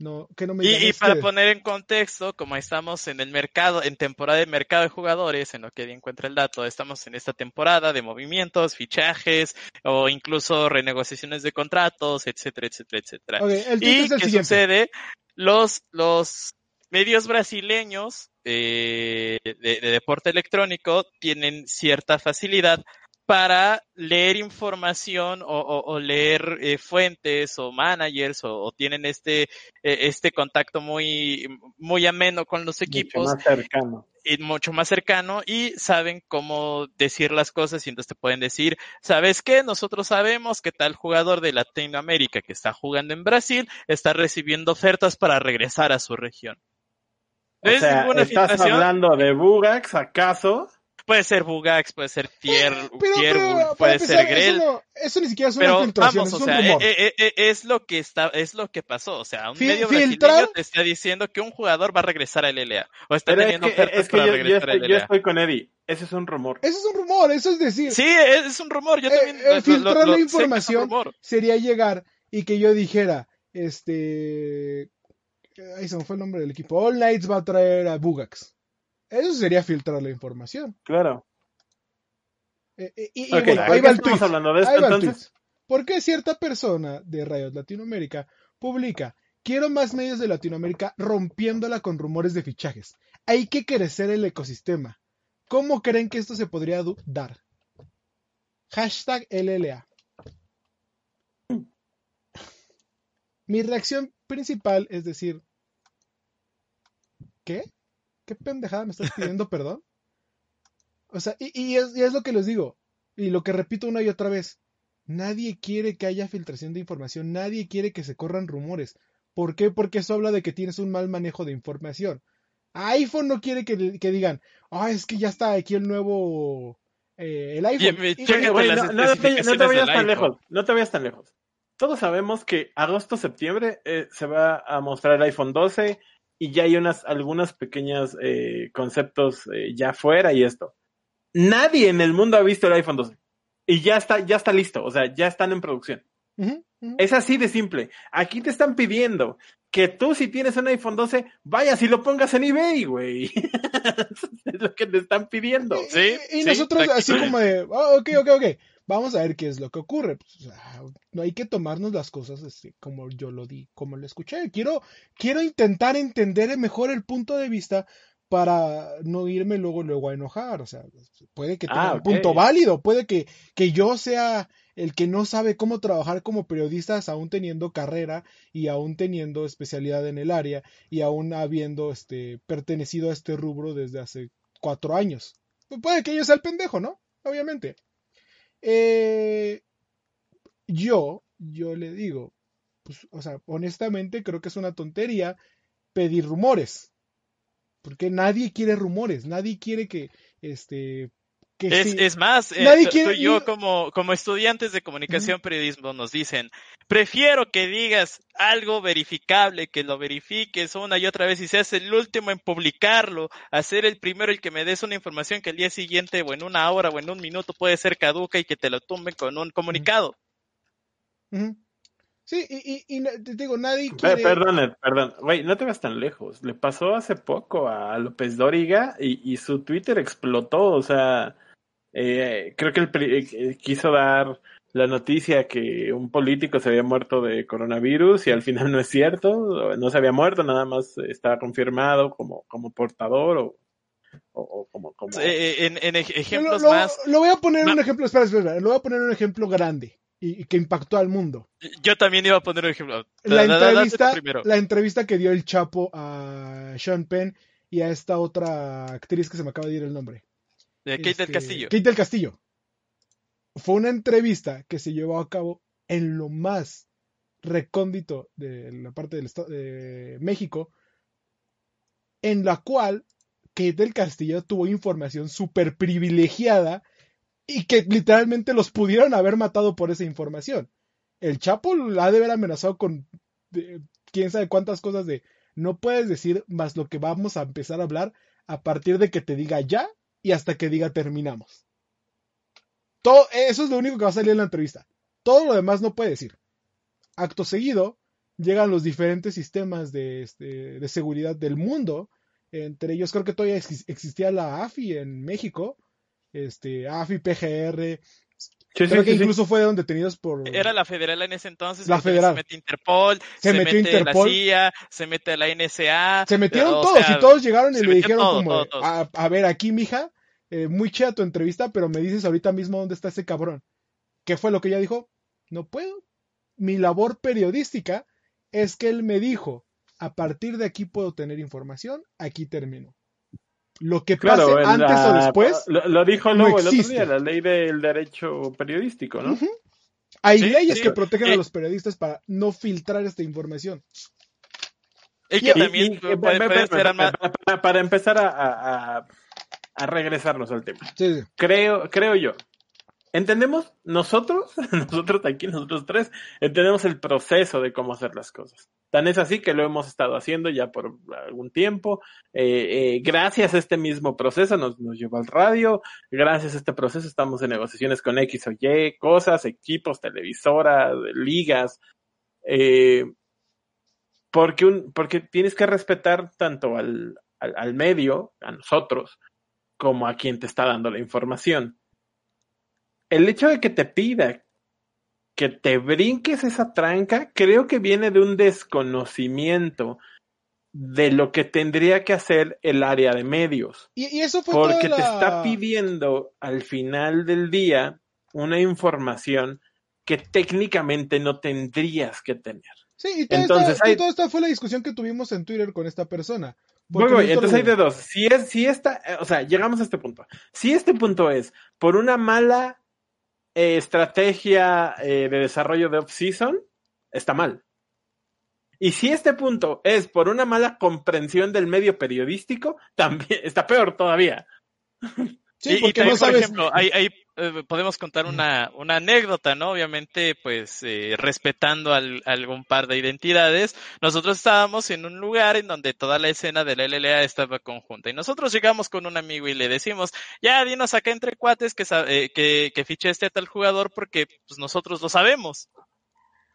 No, que no me Y, para que- poner en contexto, como estamos en el mercado, en temporada de mercado de jugadores, en lo que encuentra el dato, estamos en esta temporada de movimientos, fichajes o incluso renegociaciones de contratos, etcétera, etcétera, etcétera. El Y es el qué siguiente. sucede, los, los medios brasileños eh, de, de deporte electrónico tienen cierta facilidad para leer información o, o- o leer eh, fuentes o managers o, o tienen este, eh, este contacto muy, muy ameno con los Mucho equipos más cercano. y mucho más cercano y saben cómo decir las cosas y entonces te pueden decir, ¿sabes qué? Nosotros sabemos que tal jugador de Latinoamérica que está jugando en Brasil está recibiendo ofertas para regresar a su región. O ¿No es sea, ¿estás filtración? hablando de Bugax, acaso? Puede ser Bugax, puede ser Tier, Pero, puede empezar, ser Grell. Eso, no- eso ni siquiera es una Pero filtración, vamos, es o un sea, rumor. eh, eh, eh, es lo que está, es lo que pasó. O sea, un Fil- medio filtrar- brasileño te está diciendo que un jugador va a regresar al LA. O está Pero es teniendo que, ofertas es que para yo, yo regresar estoy, al yo LA. estoy con Eddie. Ese es un rumor. Eso es un rumor, eso es decir, Sí, es un rumor. Yo Eh, también eh, lo- filtrar lo- la un información. sería llegar y que yo dijera, este, ahí se me fue el nombre del equipo, All Knights va a traer a Bugax. Eso sería filtrar la información. Claro. Eh, eh, y, y Ok, bueno, ¿por ahí qué va el estamos tweet. hablando de esto Ahí va el entonces? tweet. ¿Por qué cierta persona de Riot Latinoamérica publica Quiero más medios de Latinoamérica rompiéndola con rumores de fichajes. Hay que crecer el ecosistema. ¿Cómo creen que esto se podría dar? Hashtag LLA. Mi reacción principal es decir, ¿qué? ¿Qué pendejada me estás pidiendo perdón? O sea, y, y es, y es lo que les digo, y lo que repito una y otra vez, nadie quiere que haya filtración de información, nadie quiere que se corran rumores. ¿Por qué? Porque eso habla de que tienes un mal manejo de información. iPhone no quiere que, que digan, ah, es que ya está aquí el nuevo, eh, el iPhone. Y- y- no, no te, no te vayas tan iPhone. lejos. No te vayas tan lejos. Todos sabemos que agosto-septiembre eh, se va a mostrar el iPhone 12 y ya hay unas algunos pequeños eh, conceptos eh, ya fuera y esto. Nadie en el mundo ha visto el iPhone 12 y ya está ya está listo, o sea, ya están en producción. Es así de simple. Aquí te están pidiendo que tú si tienes un iPhone 12 vayas y lo pongas en eBay, güey. Es lo que te están pidiendo. Y- Sí, y, y sí, nosotros así como de, "Ah, ok, ok, ok, vamos a ver qué es lo que ocurre. Pues, o sea, no hay que tomarnos las cosas este, como yo lo di, como lo escuché. Quiero, quiero intentar entender mejor el punto de vista para no irme luego, luego a enojar. O sea, puede que tenga Ah, un punto válido, puede que, que yo sea el que no sabe cómo trabajar como periodistas aún teniendo carrera y aún teniendo especialidad en el área y aún habiendo este pertenecido a este rubro desde hace cuatro años. Puede que yo sea el pendejo, ¿no? Obviamente. Eh, yo, yo le digo, pues, o sea, honestamente creo que es una tontería pedir rumores. Porque nadie quiere rumores, nadie quiere que, este, que Es, sí- es más, eh, Nadie tú- quiere- tú y yo como, como estudiantes de comunicación periodismo nos dicen, prefiero que digas algo verificable, que lo verifiques una y otra vez y seas el último en publicarlo, a ser el primero el que me des una información que al día siguiente o en una hora o en un minuto puede ser caduca y que te lo tumben con un comunicado. Sí, y, y, y te digo, nadie Pe- quiere... Perdón, Ed, perdón. Güey, no te vas tan lejos. Le pasó hace poco a López Dóriga y, y su Twitter explotó. O sea, eh, creo que él pri- eh, quiso dar la noticia que un político se había muerto de coronavirus y al final no es cierto. No se había muerto, nada más estaba confirmado como, como portador o, o, o como... como... Eh, en, en ej- Lo, ejemplos lo- más, lo voy a poner Ma- un ejemplo, espera, espera, espera, lo voy a poner un ejemplo grande y, y que impactó al mundo. yo también iba a poner un ejemplo. La tú entrevista, primero. la entrevista que dio el Chapo a Sean Penn y a esta otra actriz que se me acaba de ir el nombre. De Kate del Este, Castillo. Kate del Castillo. Fue una entrevista que se llevó a cabo en lo más recóndito de la parte del estado de México, en la cual Kate del Castillo tuvo información súper privilegiada y que literalmente los pudieron haber matado por esa información. El Chapo la ha de haber amenazado con de- quién sabe cuántas cosas de no puedes decir más lo que vamos a empezar a hablar a partir de que te diga ya y hasta que diga terminamos. Todo, eso es lo único que va a salir en la entrevista. Todo lo demás no puede decir. Acto seguido, llegan los diferentes sistemas de, este, de seguridad del mundo. Entre ellos creo que todavía existía la AFI en México, este, AFI, PGR, creo que incluso fueron detenidos por... Era la federal en ese entonces. La federal. Se mete Interpol, se, mete Interpol, la CIA, se mete la NSA. Se metieron todos y todos llegaron y le dijeron como, A, ver, aquí mija, eh, muy chida tu entrevista, pero me dices ahorita mismo dónde está ese cabrón. ¿Qué fue lo que ella dijo? No puedo. Mi labor periodística es que él me dijo, a partir de aquí puedo tener información, aquí termino. Lo que pase antes o después. Lo, dijo luego el otro día, la ley del derecho periodístico, ¿no? Hay leyes que protegen a los periodistas para no filtrar esta información. Y que también para, empezar a, a, regresarnos al tema. Creo, creo yo, entendemos nosotros, nosotros aquí, nosotros tres, entendemos el proceso de cómo hacer las cosas. Tan es así que lo hemos estado haciendo ya por algún tiempo. Eh, eh, gracias a este mismo proceso nos, nos llevó al radio. Gracias a este proceso estamos en negociaciones con X o Y, cosas, equipos, televisoras, ligas. Eh, porque, porque tienes que respetar tanto al, al medio, a nosotros, como a quien te está dando la información el hecho de que te pida que te brinques esa tranca, creo que viene de un desconocimiento de lo que tendría que hacer el área de medios. Y, eso fue Porque te está pidiendo al final del día una información que técnicamente no tendrías que tener. Sí, y toda, entonces, esta, esta fue la discusión que tuvimos en Twitter con esta persona. Bueno, entonces hay de dos. Si es, si esta, eh, o sea, llegamos a este punto. Si este punto es por una mala eh, estrategia eh, de desarrollo de off-season, está mal. Y si este punto es por una mala comprensión del medio periodístico, también está peor todavía. Sí, porque no sabes... por ejemplo, hay, hay eh, podemos contar una, una anécdota, ¿no? Obviamente, pues eh, respetando al, algún par de identidades. Nosotros estábamos en un lugar en donde toda la escena de la LLA estaba conjunta y nosotros llegamos con un amigo y le decimos, ya dinos acá entre cuates que, eh, que, que fiche este a tal jugador porque pues, nosotros lo sabemos.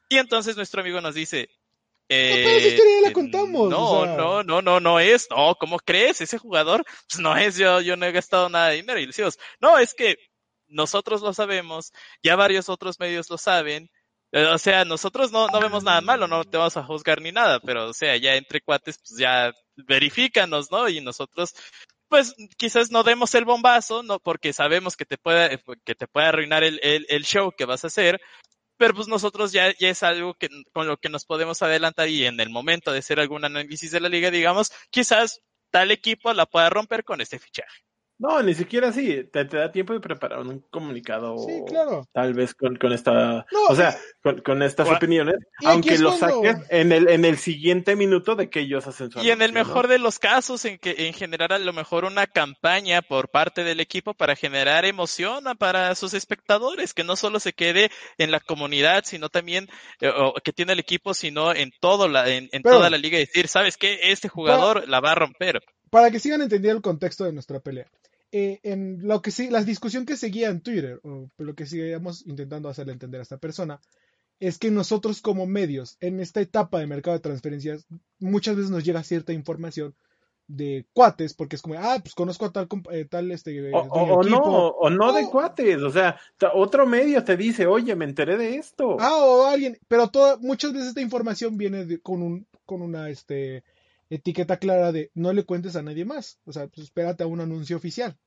Y entonces nuestro amigo nos dice, eh, la contamos. No, no, no, no, no es. No, ¿cómo crees? Ese jugador, pues no es. Yo, yo no he gastado nada de dinero. Y decimos, no, es que nosotros lo sabemos, ya varios otros medios lo saben. Eh, o sea, nosotros no, no vemos nada malo, no te vamos a juzgar ni nada, pero o sea, ya entre cuates, pues ya verifícanos, ¿no? Y nosotros, pues quizás no demos el bombazo, no, porque sabemos que te puede, que te puede arruinar el, el, el show que vas a hacer, pero pues nosotros ya, ya es algo que, con lo que nos podemos adelantar y en el momento de hacer algún análisis de la liga, digamos, quizás tal equipo la pueda romper con este fichaje. No, ni siquiera así. Te, da tiempo de preparar un comunicado. Sí, claro. Tal vez con, con esta. o sea, con, estas opiniones. Aunque lo saques en el, en el siguiente minuto de que ellos hacen su. Y en el mejor de los casos, en que en generar a lo mejor una campaña por parte del equipo para generar emoción para sus espectadores. Que no solo se quede en la comunidad, sino también. Eh, que tiene el equipo, sino en, todo la, en, toda la liga. Y decir, ¿sabes qué? Este jugador la va a romper. Para que sigan entendiendo el contexto de nuestra pelea. Eh, en lo que sí, la discusión que seguía en Twitter, o lo que seguíamos intentando hacerle entender a esta persona, es que nosotros como medios, en esta etapa de mercado de transferencias, muchas veces nos llega cierta información de cuates, porque es como, ah, pues conozco a tal, eh, tal este. O, no, o no de cuates, o sea, otro medio te dice, oye, me enteré de esto. Ah, o alguien, pero toda, muchas veces esta información viene con un, con una, este, etiqueta clara de no le cuentes a nadie más. O sea, pues espérate a un anuncio oficial.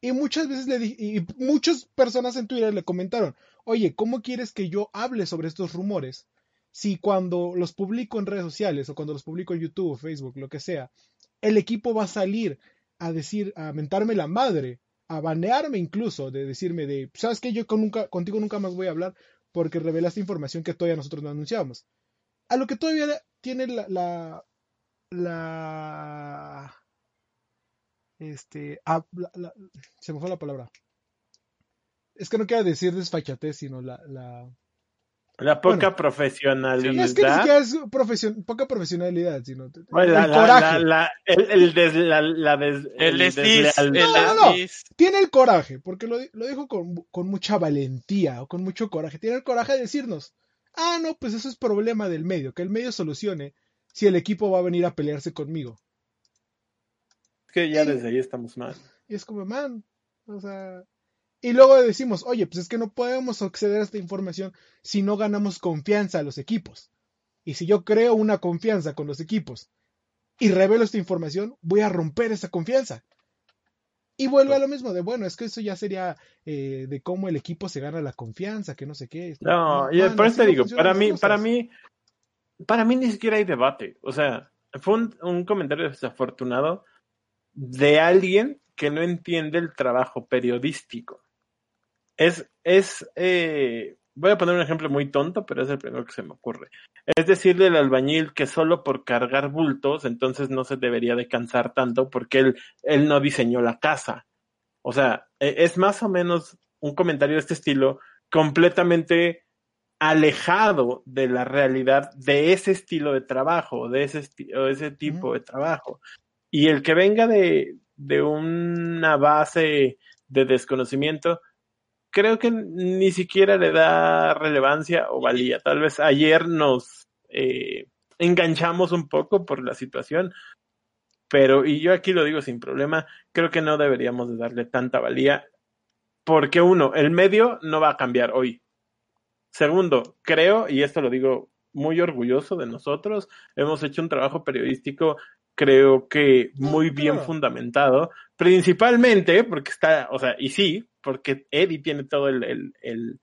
Y muchas veces le y muchas personas en Twitter le comentaron, oye, ¿cómo quieres que yo hable sobre estos rumores? Si cuando los publico en redes sociales o cuando los publico en YouTube, Facebook, lo que sea, el equipo va a salir a decir, a mentarme la madre, a banearme incluso, de decirme de, ¿sabes qué? Yo con nunca, contigo nunca más voy a hablar porque revelaste información que todavía nosotros no anunciábamos. A lo que todavía tiene la este ah, se me fue la palabra. Es que no quiero decir desfachatez sino la la, la poca profesionalidad. es que ni siquiera es poca profesionalidad sino el coraje. el, el, tiene el coraje porque lo, lo dijo con, con mucha valentía o con mucho coraje. Tiene el coraje de decirnos ah, no, pues eso es problema del medio, que el medio solucione si el equipo va a venir a pelearse conmigo. Es que ya desde ahí estamos mal. Y es como, man, o sea... Y luego decimos, oye, pues es que no podemos acceder a esta información si no ganamos confianza a los equipos. Y si yo creo una confianza con los equipos y revelo esta información, voy a romper esa confianza. Y vuelve a lo mismo de, bueno, es que eso ya sería eh, de cómo el equipo se gana la confianza, que no sé qué. No, y por eso te digo, para mí, para mí, para mí ni siquiera hay debate. O sea, fue un, comentario desafortunado de alguien que no entiende el trabajo periodístico. Es, es, eh, voy a poner un ejemplo muy tonto, pero es el primero que se me ocurre. Es decirle al albañil que solo por cargar bultos, entonces no se debería de cansar tanto porque él, él no diseñó la casa. O sea, e, es más o menos un comentario de este estilo completamente alejado de la realidad de ese estilo de trabajo, de ese, o ese tipo de trabajo. Y el que venga de, de una base de desconocimiento, creo que ni siquiera le da relevancia o valía. Tal vez ayer nos eh, enganchamos un poco por la situación, pero, y yo aquí lo digo sin problema, creo que no deberíamos de darle tanta valía, porque uno, el medio no va a cambiar hoy. Segundo, creo, y esto lo digo muy orgulloso de nosotros, hemos hecho un trabajo periodístico creo que muy bien fundamentado, principalmente porque está, o sea, y sí, porque Eddie tiene todo el, el, el,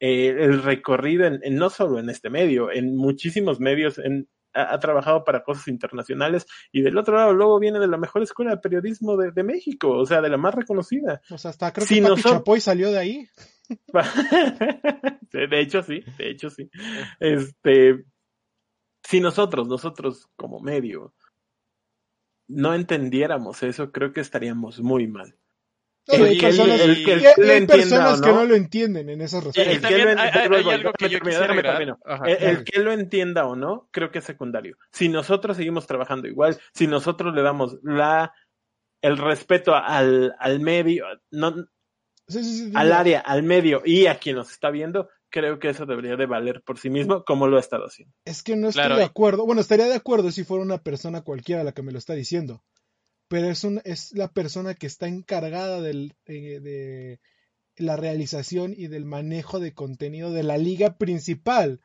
el recorrido en, en, no solo en este medio, en muchísimos medios, en, ha, ha, trabajado para cosas internacionales y del otro lado luego viene de la mejor escuela de periodismo de, de México, o sea, de la más reconocida. O sea, hasta creo que si Pati nosotros... Chapoy salió de ahí. de hecho sí, de hecho sí. Este, si nosotros, nosotros como medio, no entendiéramos eso, creo que estaríamos muy mal. Hay personas, el, el, el, hay personas no, que no lo entienden en esas respuestas. El, que, lo, el, que entienda o no, creo que es secundario. Si nosotros seguimos trabajando igual, si nosotros le damos la el respeto al, al medio, no, sí, sí, sí, al área, al medio y a quien nos está viendo, creo que eso debería de valer por sí mismo como lo ha estado haciendo. Es que no estoy claro, de acuerdo. Bueno, estaría de acuerdo si fuera una persona cualquiera la que me lo está diciendo. Pero es, un, es la persona que está encargada del, eh, de la realización y del manejo de contenido de la liga principal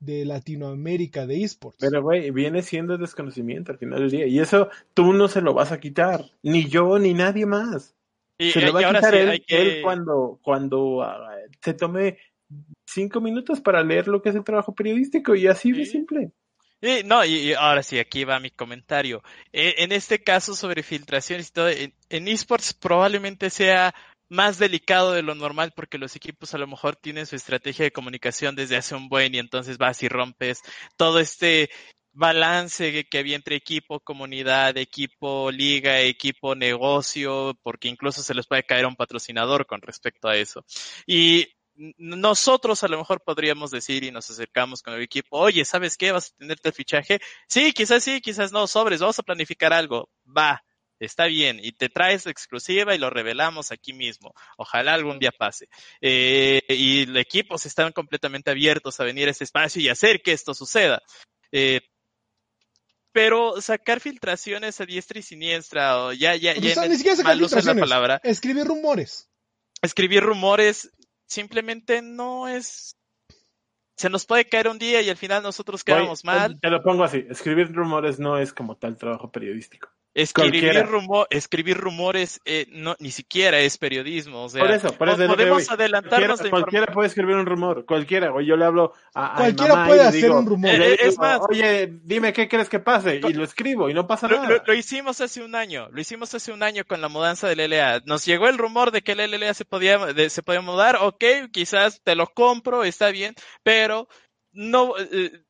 de Latinoamérica de esports. Pero, güey, viene siendo desconocimiento al final del día. Y eso tú no se lo vas a quitar. Ni yo, ni nadie más. Y, se lo va a quitar sí, él, hay que... él cuando, cuando uh, se tome cinco minutos para leer lo que es el trabajo periodístico y así de simple. Y, no, y, ahora sí, aquí va mi comentario. Eh, en este caso sobre filtraciones y todo, en, esports probablemente sea más delicado de lo normal porque los equipos a lo mejor tienen su estrategia de comunicación desde hace un buen y entonces vas y rompes todo este balance que, que había entre equipo, comunidad, equipo, liga, equipo, negocio, porque incluso se les puede caer un patrocinador con respecto a eso. Y nosotros a lo mejor podríamos decir y nos acercamos con el equipo, oye, ¿sabes qué? ¿Vas a tenerte el fichaje? Sí, quizás sí, quizás no, sobres, vamos a planificar algo. Va, está bien, y te traes exclusiva y lo revelamos aquí mismo. Ojalá algún día pase. Eh, y los equipos están completamente abiertos a venir a ese espacio y hacer que esto suceda. Eh, pero sacar filtraciones a diestra y siniestra, o ya, ya, ya, o sea, ni siquiera sacar filtraciones, la palabra. Escribir rumores. Escribir rumores simplemente no es se nos puede caer un día y al final nosotros quedamos mal. Te lo pongo así, escribir rumores no es como tal trabajo periodístico. Escribir, rumor, escribir rumores eh, no, ni siquiera es periodismo. O sea, por eso, por eso podemos adelantarnos cualquiera, cualquiera puede escribir un rumor, cualquiera. O yo le hablo a, a Cualquiera mamá puede y le hacer digo, un rumor. Eh, digo, es más- oye, dime qué crees que pase. Y lo escribo y no pasa Lo, nada. lo- lo hicimos hace un año, lo hicimos hace un año con la mudanza del LLA. Nos llegó el rumor de que el LLA se podía, de- se podía mudar, ok, quizás te lo compro, está bien, pero no, eh,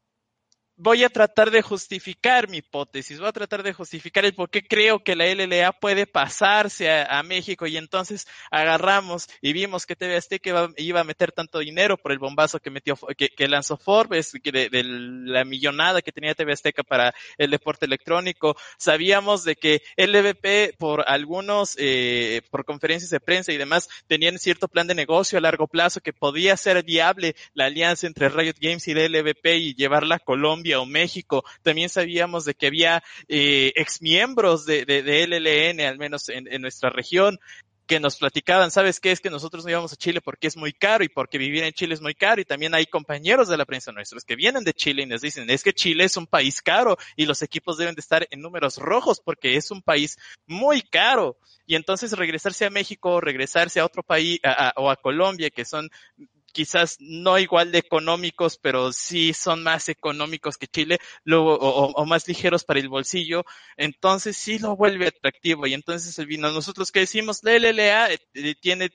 voy a tratar de justificar mi hipótesis, voy a tratar de justificar el por qué creo que la LLA puede pasarse a, México y entonces agarramos y vimos que TV Azteca iba, iba, a meter tanto dinero por el bombazo que metió, que, que lanzó Forbes, que de, la millonada que tenía TV Azteca para el deporte electrónico. Sabíamos de que LVP por algunos, eh, por conferencias de prensa y demás, tenían cierto plan de negocio a largo plazo que podía ser viable la alianza entre Riot Games y LVP y llevarla a Colombia o México. También sabíamos de que había eh, exmiembros de, de, LLN, al menos en, nuestra región, que nos platicaban, ¿sabes qué? Es que nosotros no íbamos a Chile porque es muy caro y porque vivir en Chile es muy caro y también hay compañeros de la prensa nuestros que vienen de Chile y nos dicen, es que Chile es un país caro y los equipos deben de estar en números rojos porque es un país muy caro. Y entonces regresarse a México, regresarse a otro país o a Colombia, que son quizás no igual de económicos, pero sí son más económicos que Chile, luego, o, o, más ligeros para el bolsillo, entonces sí lo vuelve atractivo. Y entonces el vino, nosotros que decimos, la LLA eh, tiene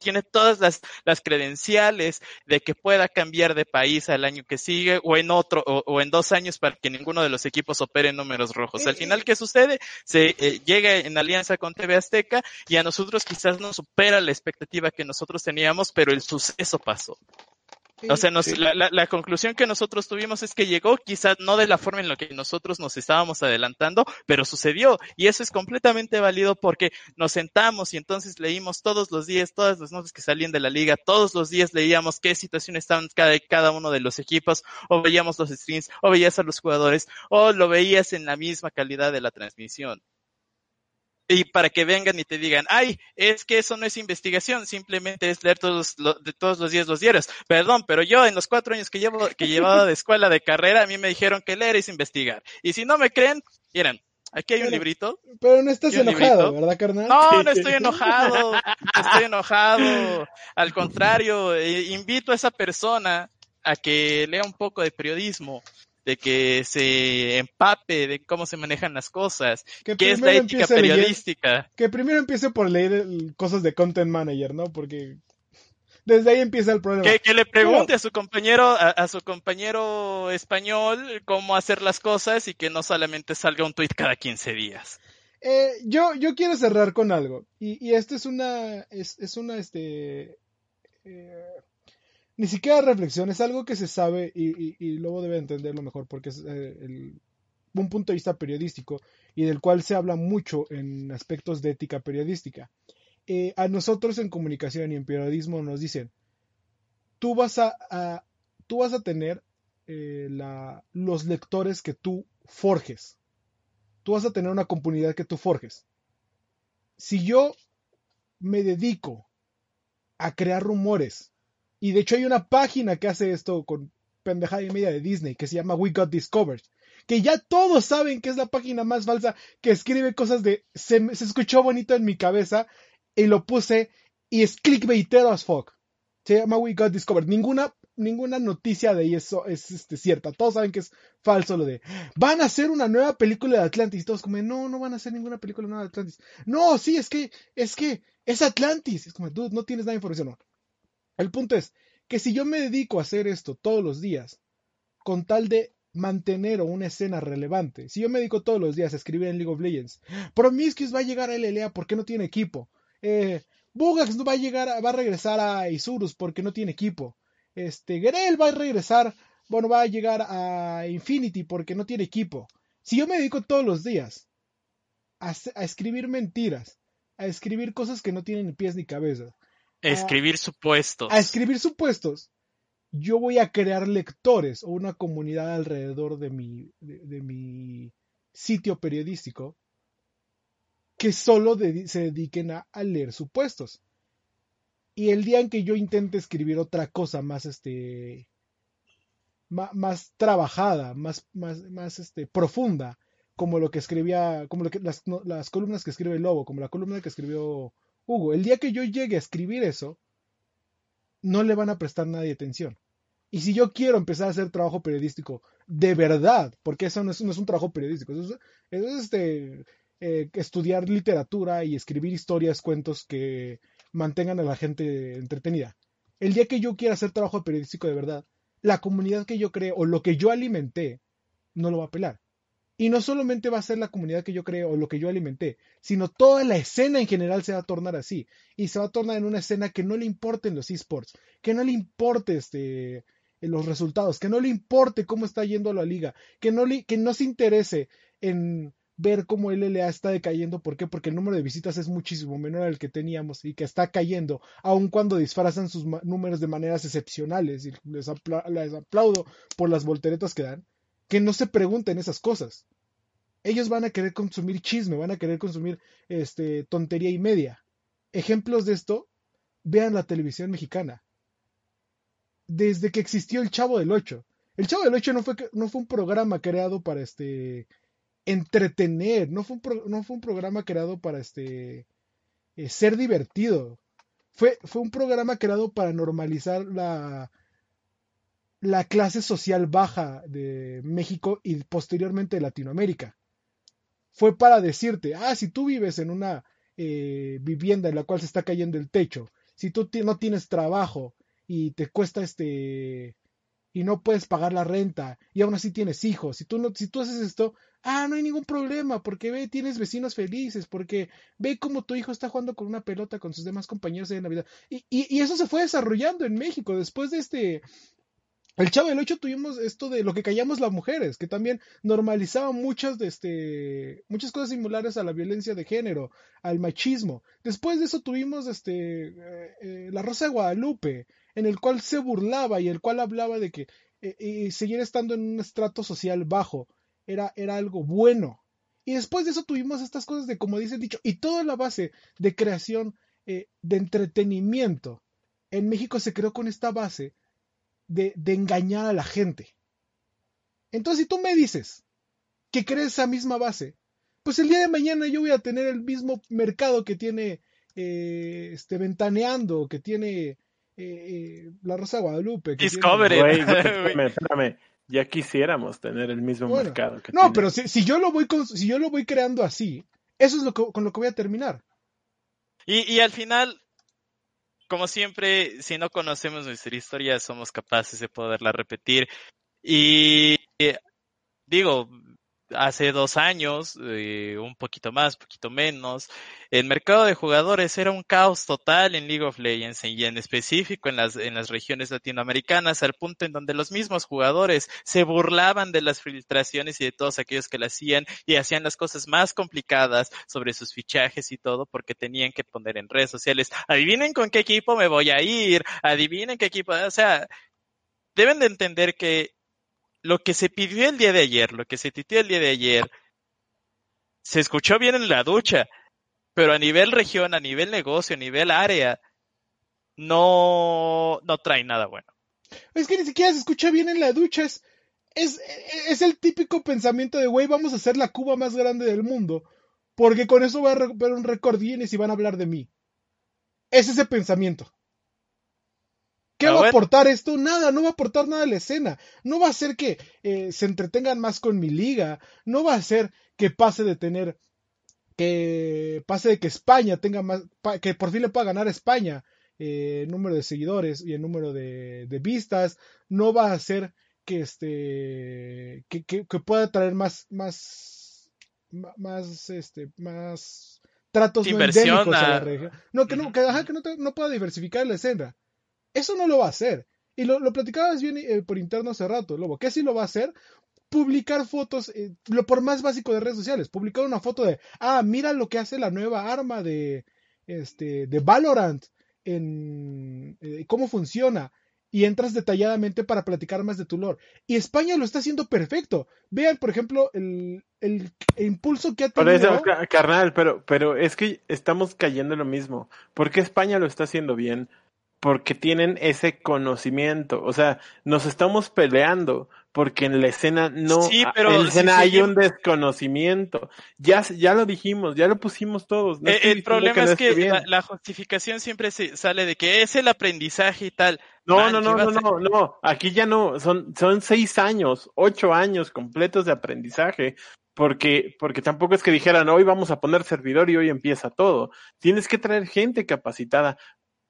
tiene todas las, las credenciales de que pueda cambiar de país al año que sigue o en otro o, o en dos años para que ninguno de los equipos opere en números rojos. Al final, ¿qué sucede? Se eh, llega en alianza con TV Azteca y a nosotros quizás no supera la expectativa que nosotros teníamos, pero el suceso pasó. O sea, nos, sí. la, la, la, conclusión que nosotros tuvimos es que llegó quizás no de la forma en la que nosotros nos estábamos adelantando, pero sucedió. Y eso es completamente válido porque nos sentamos y entonces leímos todos los días, todas las notas que salían de la liga, todos los días leíamos qué situación estaban cada, cada uno de los equipos, o veíamos los streams, o veías a los jugadores, o lo veías en la misma calidad de la transmisión y para que vengan y te digan, ay, es que eso no es investigación, simplemente es leer todos, lo, de todos los días los diarios. Perdón, pero yo en los cuatro años que llevo, que llevaba de escuela de carrera, a mí me dijeron que leer es investigar. Y si no me creen, miren, aquí hay pero, un librito. Pero no estás enojado, ¿verdad, carnal? No, no estoy enojado, no estoy enojado. Al contrario, invito a esa persona a que lea un poco de periodismo, de que se empape de cómo se manejan las cosas, que qué es la ética periodística. Leer, que primero empiece por leer cosas de content manager, ¿no? Porque desde ahí empieza el problema. Que, que le pregunte a su compañero, a, a, su compañero español cómo hacer las cosas y que no solamente salga un tweet cada 15 días. Eh, yo, yo quiero cerrar con algo. Y, y esto es una, es, es una, este, eh, ni siquiera reflexión, es algo que se sabe y, y, y luego debe entenderlo mejor porque es eh, el, un punto de vista periodístico y del cual se habla mucho en aspectos de ética periodística. Eh, a nosotros en comunicación y en periodismo nos dicen, tú vas a, tú vas a tener eh, los lectores que tú forjes. Tú vas a tener una comunidad que tú forjes. Si yo me dedico a crear rumores y de hecho hay una página que hace esto con pendejada y media de Disney que se llama We Got Discovered. Que ya todos saben que es la página más falsa que escribe cosas de se, se escuchó bonito en mi cabeza y lo puse y es clickbaitero as fuck. Se llama We Got Discovered. Ninguna, ninguna noticia de eso es este, cierta. Todos saben que es falso lo de van a hacer una nueva película de Atlantis. Todos como, no, no van a hacer ninguna película nueva de Atlantis. No, sí, es que, es que es Atlantis. Es como, dude, no tienes nada de información. No. El punto es que si yo me dedico a hacer esto todos los días, con tal de mantener una escena relevante, si yo me dedico todos los días a escribir en League of Legends, Promiscuous va a llegar a LLA porque no tiene equipo, eh, Bugax va a llegar, va a regresar a Isurus porque no tiene equipo, este, Gerel va a regresar, bueno, va a llegar a Infinity porque no tiene equipo. Si yo me dedico todos los días a, a escribir mentiras, a escribir cosas que no tienen pies ni cabeza, Escribir supuestos. A escribir supuestos. Yo voy a crear lectores o una comunidad alrededor de mi, de, de mi sitio periodístico que solo de, se dediquen a, a, leer supuestos. Y el día en que yo intente escribir otra cosa más, este, más, más trabajada, más, más, más este, profunda, como lo que escribía, como lo que, las, no, las columnas que escribe Lobo, como la columna que escribió Hugo, el día que yo llegue a escribir eso, no le van a prestar nadie atención. Y si yo quiero empezar a hacer trabajo periodístico de verdad, porque eso no es, un trabajo periodístico, eso es, este, eh, estudiar literatura y escribir historias, cuentos que mantengan a la gente entretenida. El día que yo quiera hacer trabajo periodístico de verdad, la comunidad que yo creo o lo que yo alimenté no lo va a pelar. Y no solamente va a ser la comunidad que yo creo o lo que yo alimenté, sino toda la escena en general se va a tornar así. Y se va a tornar en una escena que no le importen los esports, que no le importe este, los resultados, que no le importe cómo está yendo la liga, que no, le, que no se interese en ver cómo el LLA está decayendo. ¿Por qué? Porque el número de visitas es muchísimo menor al que teníamos y que está cayendo, aun cuando disfrazan sus números de maneras excepcionales. Y les, les aplaudo por las volteretas que dan que no se pregunten esas cosas. Ellos van a querer consumir chisme, van a querer consumir este, tontería y media. Ejemplos de esto, vean la televisión mexicana. Desde que existió el Chavo del Ocho. El Chavo del Ocho no fue, no fue un programa creado para este, entretener, no fue un, no fue un programa creado para este, eh, ser divertido. Fue, fue un programa creado para normalizar la, la clase social baja de México y posteriormente de Latinoamérica. Fue para decirte, ah, si tú vives en una eh, vivienda en la cual se está cayendo el techo, si tú no tienes trabajo y te cuesta este y no puedes pagar la renta y aún así tienes hijos, si tú no, si tú haces esto, ah, no hay ningún problema, porque ve, tienes vecinos felices, porque ve cómo tu hijo está jugando con una pelota con sus demás compañeros de Navidad. Y, y, y eso se fue desarrollando en México después de este, el Chavo del 8 tuvimos esto de lo que callamos las mujeres, que también normalizaba muchas, de este, muchas cosas similares a la violencia de género, al machismo. Después de eso tuvimos este, eh, eh, La Rosa de Guadalupe, en el cual se burlaba y el cual hablaba de que eh, seguir estando en un estrato social bajo era, era algo bueno. Y después de eso tuvimos estas cosas de, como dice el dicho, y toda la base de creación de entretenimiento. En México se creó con esta base de, engañar a la gente. Entonces, si tú me dices que crees esa misma base, pues el día de mañana yo voy a tener el mismo mercado que tiene eh, este ventaneando, que tiene eh, eh, la Rosa Guadalupe. Que Discovery. espérame, Ya quisiéramos tener el mismo mercado. Que no, pero si, yo lo voy si yo lo voy creando así, eso es lo con lo que voy a terminar. Y, y al final, como siempre, si no conocemos nuestra historia, somos capaces de poderla repetir. Y digo, hace dos años, eh, un poquito más, poquito menos, el mercado de jugadores era un caos total en League of Legends y en específico en las, en las regiones latinoamericanas, al punto en donde los mismos jugadores se burlaban de las filtraciones y de todos aquellos que la hacían y hacían las cosas más complicadas sobre sus fichajes y todo porque tenían que poner en redes sociales, adivinen con qué equipo me voy a ir, adivinen qué equipo, o sea, deben de entender que lo que se pidió el día de ayer, lo que se titió el día de ayer, se escuchó bien en la ducha, pero a nivel región, a nivel negocio, a nivel área, no, no trae nada bueno. Es que ni siquiera se escucha bien en la ducha, es, es, es el típico pensamiento de, güey, vamos a hacer la Cuba más grande del mundo, porque con eso voy a recuperar un récord Guinness y van a hablar de mí. Es ese pensamiento. ¿Qué va a aportar esto? Nada, no va a aportar nada a la escena. No va a hacer que eh, se entretengan más con mi liga. No va a hacer que pase de tener, que pase de que España tenga más, que por fin le pueda ganar a España eh, el número de seguidores y el número de, vistas. No va a hacer que este, que, que, pueda traer más, más, más, este, más tratos no endémicos a... la región. No, que no, que, que no, no pueda diversificar la escena. Eso no lo va a hacer. Y lo, lo platicabas bien eh, por interno hace rato, Lobo. ¿Qué sí lo va a hacer? Publicar fotos, eh, lo por más básico de redes sociales. Publicar una foto de, ah, mira lo que hace la nueva arma de, este, de Valorant, en eh, cómo funciona. Y entras detalladamente para platicar más de tu lore. Y España lo está haciendo perfecto. Vean, por ejemplo, el, el, impulso que ha tenido. carnal, pero, pero es que estamos cayendo en lo mismo. ¿Por qué España lo está haciendo bien? Porque tienen ese conocimiento. O sea, nos estamos peleando porque en la escena no, en la escena hay un desconocimiento. Ya, ya lo dijimos, ya lo pusimos todos. Eh, el, problema es que la, justificación siempre se sale de que es el aprendizaje y tal. No, no, no, no, no, no, aquí ya no, son, son seis años, ocho años completos de aprendizaje. Porque, porque tampoco es que dijeran hoy vamos a poner servidor y hoy empieza todo. Tienes que traer gente capacitada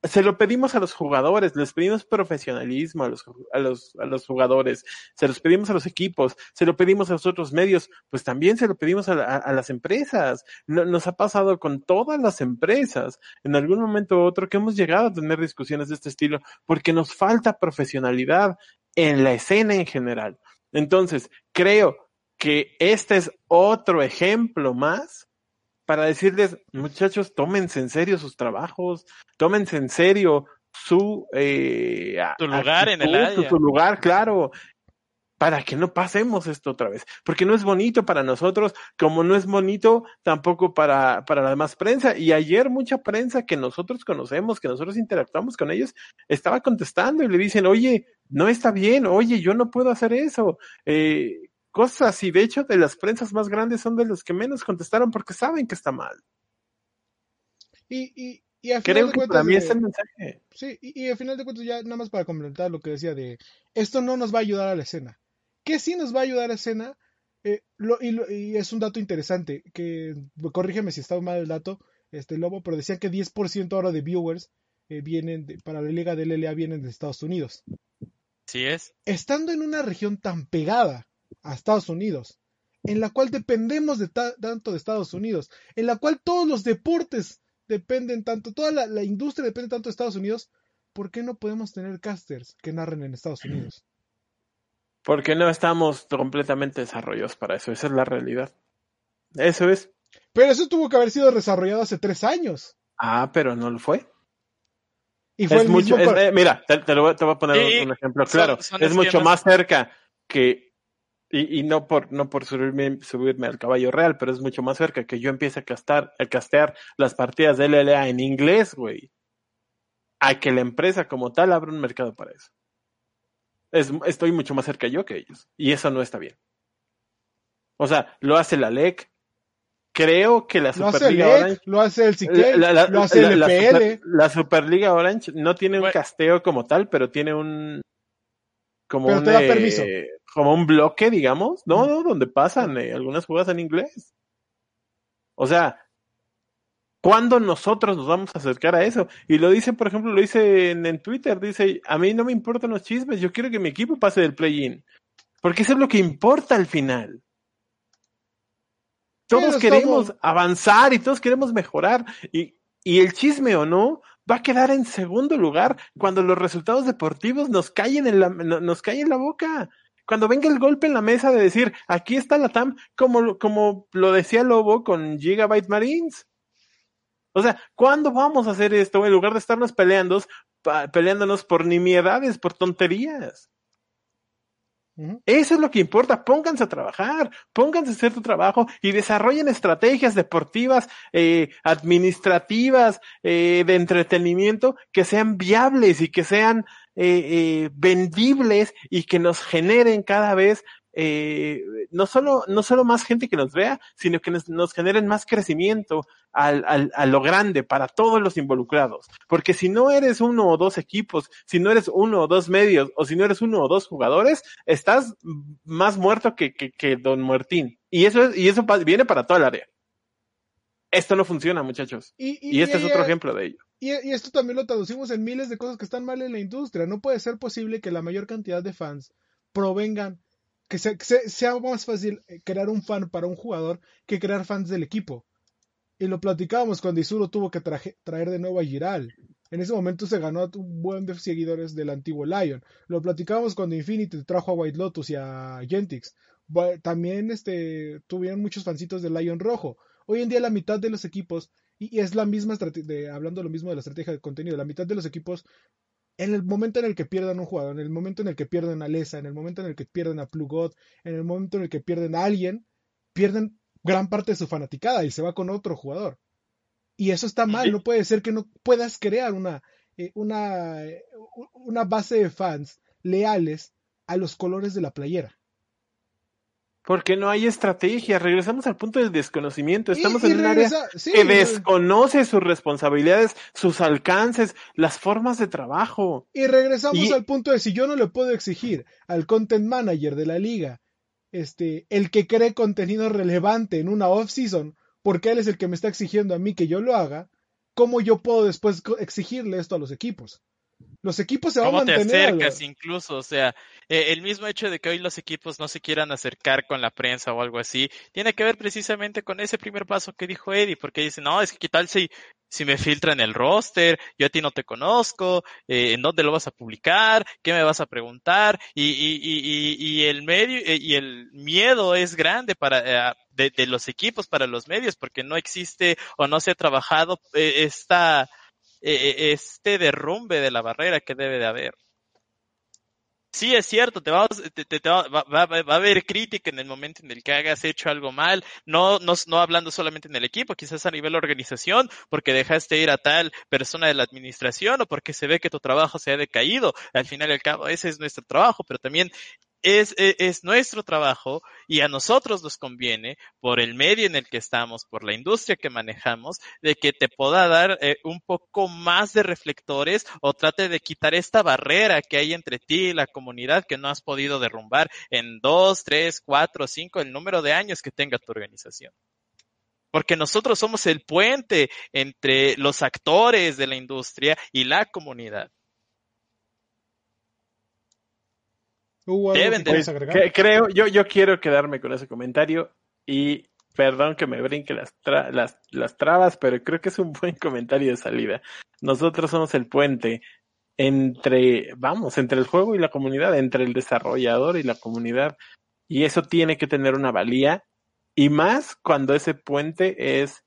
se lo pedimos a los jugadores, les pedimos profesionalismo a los, a los, a los jugadores, se los pedimos a los equipos, se lo pedimos a los otros medios, pues también se lo pedimos a, a, a las empresas. No, nos ha pasado con todas las empresas en algún momento u otro que hemos llegado a tener discusiones de este estilo porque nos falta profesionalidad en la escena en general. Entonces, creo que este es otro ejemplo más para decirles, muchachos, tómense en serio sus trabajos, tómense en serio su, eh, lugar en el área. Su lugar, claro, para que no pasemos esto otra vez, porque no es bonito para nosotros, como no es bonito tampoco para, para la demás prensa. Y ayer mucha prensa que nosotros conocemos, que nosotros interactuamos con ellos, estaba contestando y le dicen, oye, no está bien, oye, yo no puedo hacer eso. Eh, cosas y de hecho de las prensas más grandes son de los que menos contestaron porque saben que está mal. Y, y, y al Creo final de que cuentas para mí de- es el mensaje. Sí, y, y al final de cuentas ya nada más para complementar lo que decía de esto no nos va a ayudar a la escena. ¿Qué sí nos va a ayudar a la escena? Eh, lo- y, lo- y es un dato interesante, que corrígeme si estaba mal el dato, este Lobo, pero decían que 10% ahora de viewers eh, vienen de- para la liga de LLA vienen de Estados Unidos. Así es. Estando en una región tan pegada a Estados Unidos, en la cual dependemos de ta- tanto de Estados Unidos, en la cual todos los deportes dependen tanto, toda la, la industria depende tanto de Estados Unidos, ¿por qué no podemos tener casters que narren en Estados Unidos? Porque no estamos completamente desarrollados para eso. Esa es la realidad. Eso es. Pero eso tuvo que haber sido desarrollado hace tres años. Ah, pero no lo fue. Y fue Es el mucho, mismo es- eh, mira, te, te lo voy, te voy a poner Sí, un, ejemplo claro. son es mucho más cerca que, y, y no por, no por subirme, subirme al caballo real, pero es mucho más cerca que yo empiece a castar, a castear las partidas de LLA en inglés, güey. A que la empresa como tal abra un mercado para eso. Es, estoy mucho más cerca yo que ellos. Y eso no está bien. O sea, lo hace la LEC. Creo que la lo hace el Superliga EC, Orange lo hace el CK, la, la- lo hace el la- la EPL. Super- la Superliga Orange no tiene un Bueno. casteo como tal, pero tiene un como Pero un te da eh, permiso. como un bloque, digamos, no, no, donde pasan eh, algunas jugadas en inglés. O sea, ¿cuándo nosotros nos vamos a acercar a eso? Y lo dice, por ejemplo, lo dice en, en Twitter, dice, a mí no me importan los chismes, yo quiero que mi equipo pase del play-in. Porque eso es lo que importa al final. Todos queremos avanzar y todos queremos mejorar. Y, y el chisme o no va a quedar en segundo lugar cuando los resultados deportivos nos caen en la, no- nos caen en la boca. Cuando venga el golpe en la mesa de decir, aquí está la TAM, como, como lo decía Lobo con Gigabyte Marines. O sea, ¿cuándo vamos a hacer esto en lugar de estarnos peleando, peleándonos por nimiedades, por tonterías? Eso es lo que importa. Pónganse a trabajar, pónganse a hacer tu trabajo y desarrollen estrategias deportivas, eh, administrativas, eh, de entretenimiento que sean viables y que sean eh, eh, vendibles y que nos generen cada vez eh, no solo no solo más gente que nos vea, sino que nos, nos generen más crecimiento al, al, a lo grande para todos los involucrados. Porque si no eres uno o dos equipos, si no eres uno o dos medios, o si no eres uno o dos jugadores, estás más muerto que, que, que Don Muertín. Y eso es, y eso viene para toda el área. Esto no funciona, muchachos. Y, Y este es otro ejemplo de ello. Y, y esto también lo traducimos en miles de cosas que están mal en la industria. No puede ser posible que la mayor cantidad de fans provengan, que, se- que se- sea más fácil eh, crear un fan para un jugador que crear fans del equipo. Y lo platicábamos cuando Isuro tuvo que traer de nuevo a Giral. En ese momento se ganó un buen de seguidores del antiguo Lion. Lo platicábamos cuando Infinity trajo a White Lotus y a Gentix. También este, tuvieron muchos fancitos de Lion Rojo. Hoy en día la mitad de los equipos y, y es la misma estrategia, hablando lo mismo de la estrategia de contenido, la mitad de los equipos, en el momento en el que pierdan un jugador, en el momento en el que pierden a Lesa, en el momento en el que pierden a Plugod, en el momento en el que pierden a alguien, pierden gran parte de su fanaticada y se va con otro jugador. Y eso está mal, no puede ser que no puedas crear una, eh, una, eh, una base de fans leales a los colores de la playera. Porque no hay estrategia. Regresamos al punto del desconocimiento. Estamos Y- y en un área sí, que desconoce sus responsabilidades, sus alcances, las formas de trabajo. Y regresamos Y- al punto de si yo no le puedo exigir al content manager de la liga, este, el que cree contenido relevante en una off-season, porque él es el que me está exigiendo a mí que yo lo haga, ¿cómo yo puedo después exigirle esto a los equipos? Los equipos se van a mantener. ¿Cómo te acercas incluso? O sea, eh, el mismo hecho de que hoy los equipos no se quieran acercar con la prensa o algo así, tiene que ver precisamente con ese primer paso que dijo Eddie, porque dice, no, es que qué tal si, si me filtran el roster, yo a ti no te conozco, eh, en dónde lo vas a publicar, qué me vas a preguntar, y, y, y, y el medio, eh, y el miedo es grande para, de, de, los equipos para los medios, porque no existe o no se ha trabajado esta, e, e, este derrumbe de la barrera que debe de haber. Sí, es cierto, te, va, va, va, a haber crítica en el momento en el que hagas hecho algo mal, no, no, no hablando solamente en el equipo, quizás a nivel organización, porque dejaste ir a tal persona de la administración o porque se ve que tu trabajo se ha decaído. Al final y al cabo, ese es nuestro trabajo, pero también es, es, es, nuestro trabajo y a nosotros nos conviene, por el medio en el que estamos, por la industria que manejamos, de que te pueda dar eh, un poco más de reflectores o trate de quitar esta barrera que hay entre ti y la comunidad que no has podido derrumbar en dos, tres, cuatro, cinco, el número de años que tenga tu organización porque nosotros somos el puente entre los actores de la industria y la comunidad. Deben de... creo, yo, yo quiero quedarme con ese comentario y perdón que me brinque las, las, las trabas, pero creo que es un buen comentario de salida. Nosotros somos el puente entre, vamos, entre el juego y la comunidad, entre el desarrollador y la comunidad. Y eso tiene que tener una valía. Y más cuando ese puente es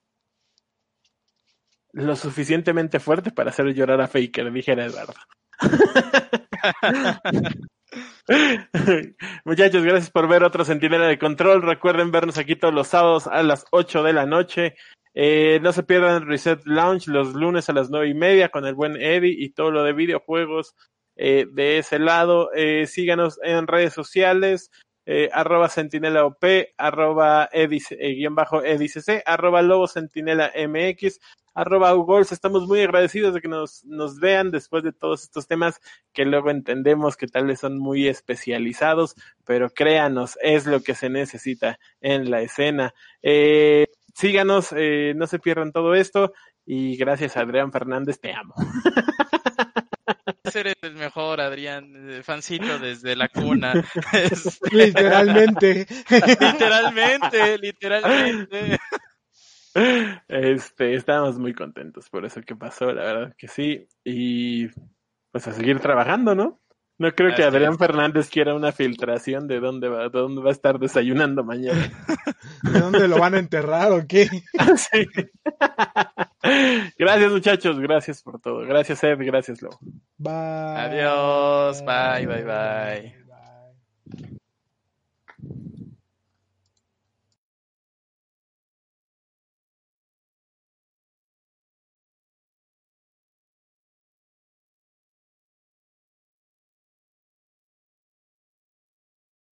lo suficientemente fuerte para hacer llorar a Faker, dijera Eduardo. Muchachos, gracias por ver otro Centinela de Control. Recuerden vernos aquí todos los sábados a las 8 de la noche. Eh, no se pierdan Reset Lounge los lunes a las nueve y media con el buen Eddie y todo lo de videojuegos eh, de ese lado. Eh, síganos en redes sociales. Arroba sentinela op, arroba arroba lobo sentinela mx, arroba ugols. Estamos muy agradecidos de que nos, nos vean después de todos estos temas que luego entendemos que tal vez son muy especializados, pero créanos, es lo que se necesita en la escena. Eh, síganos, eh, no se pierdan todo esto y gracias Adrián Fernández, te amo. Eres el mejor, Adrián, fancito desde la cuna. literalmente. literalmente, literalmente. Este, estábamos muy contentos por eso que pasó, la verdad que sí. Y pues a seguir trabajando, ¿no? No creo que Adrián Fernández quiera una filtración de dónde va, de dónde va a estar desayunando mañana. ¿De dónde lo van a enterrar o qué? sí. Gracias muchachos, gracias por todo. Gracias Ed, gracias Lo. Bye. Adiós, bye, bye, bye.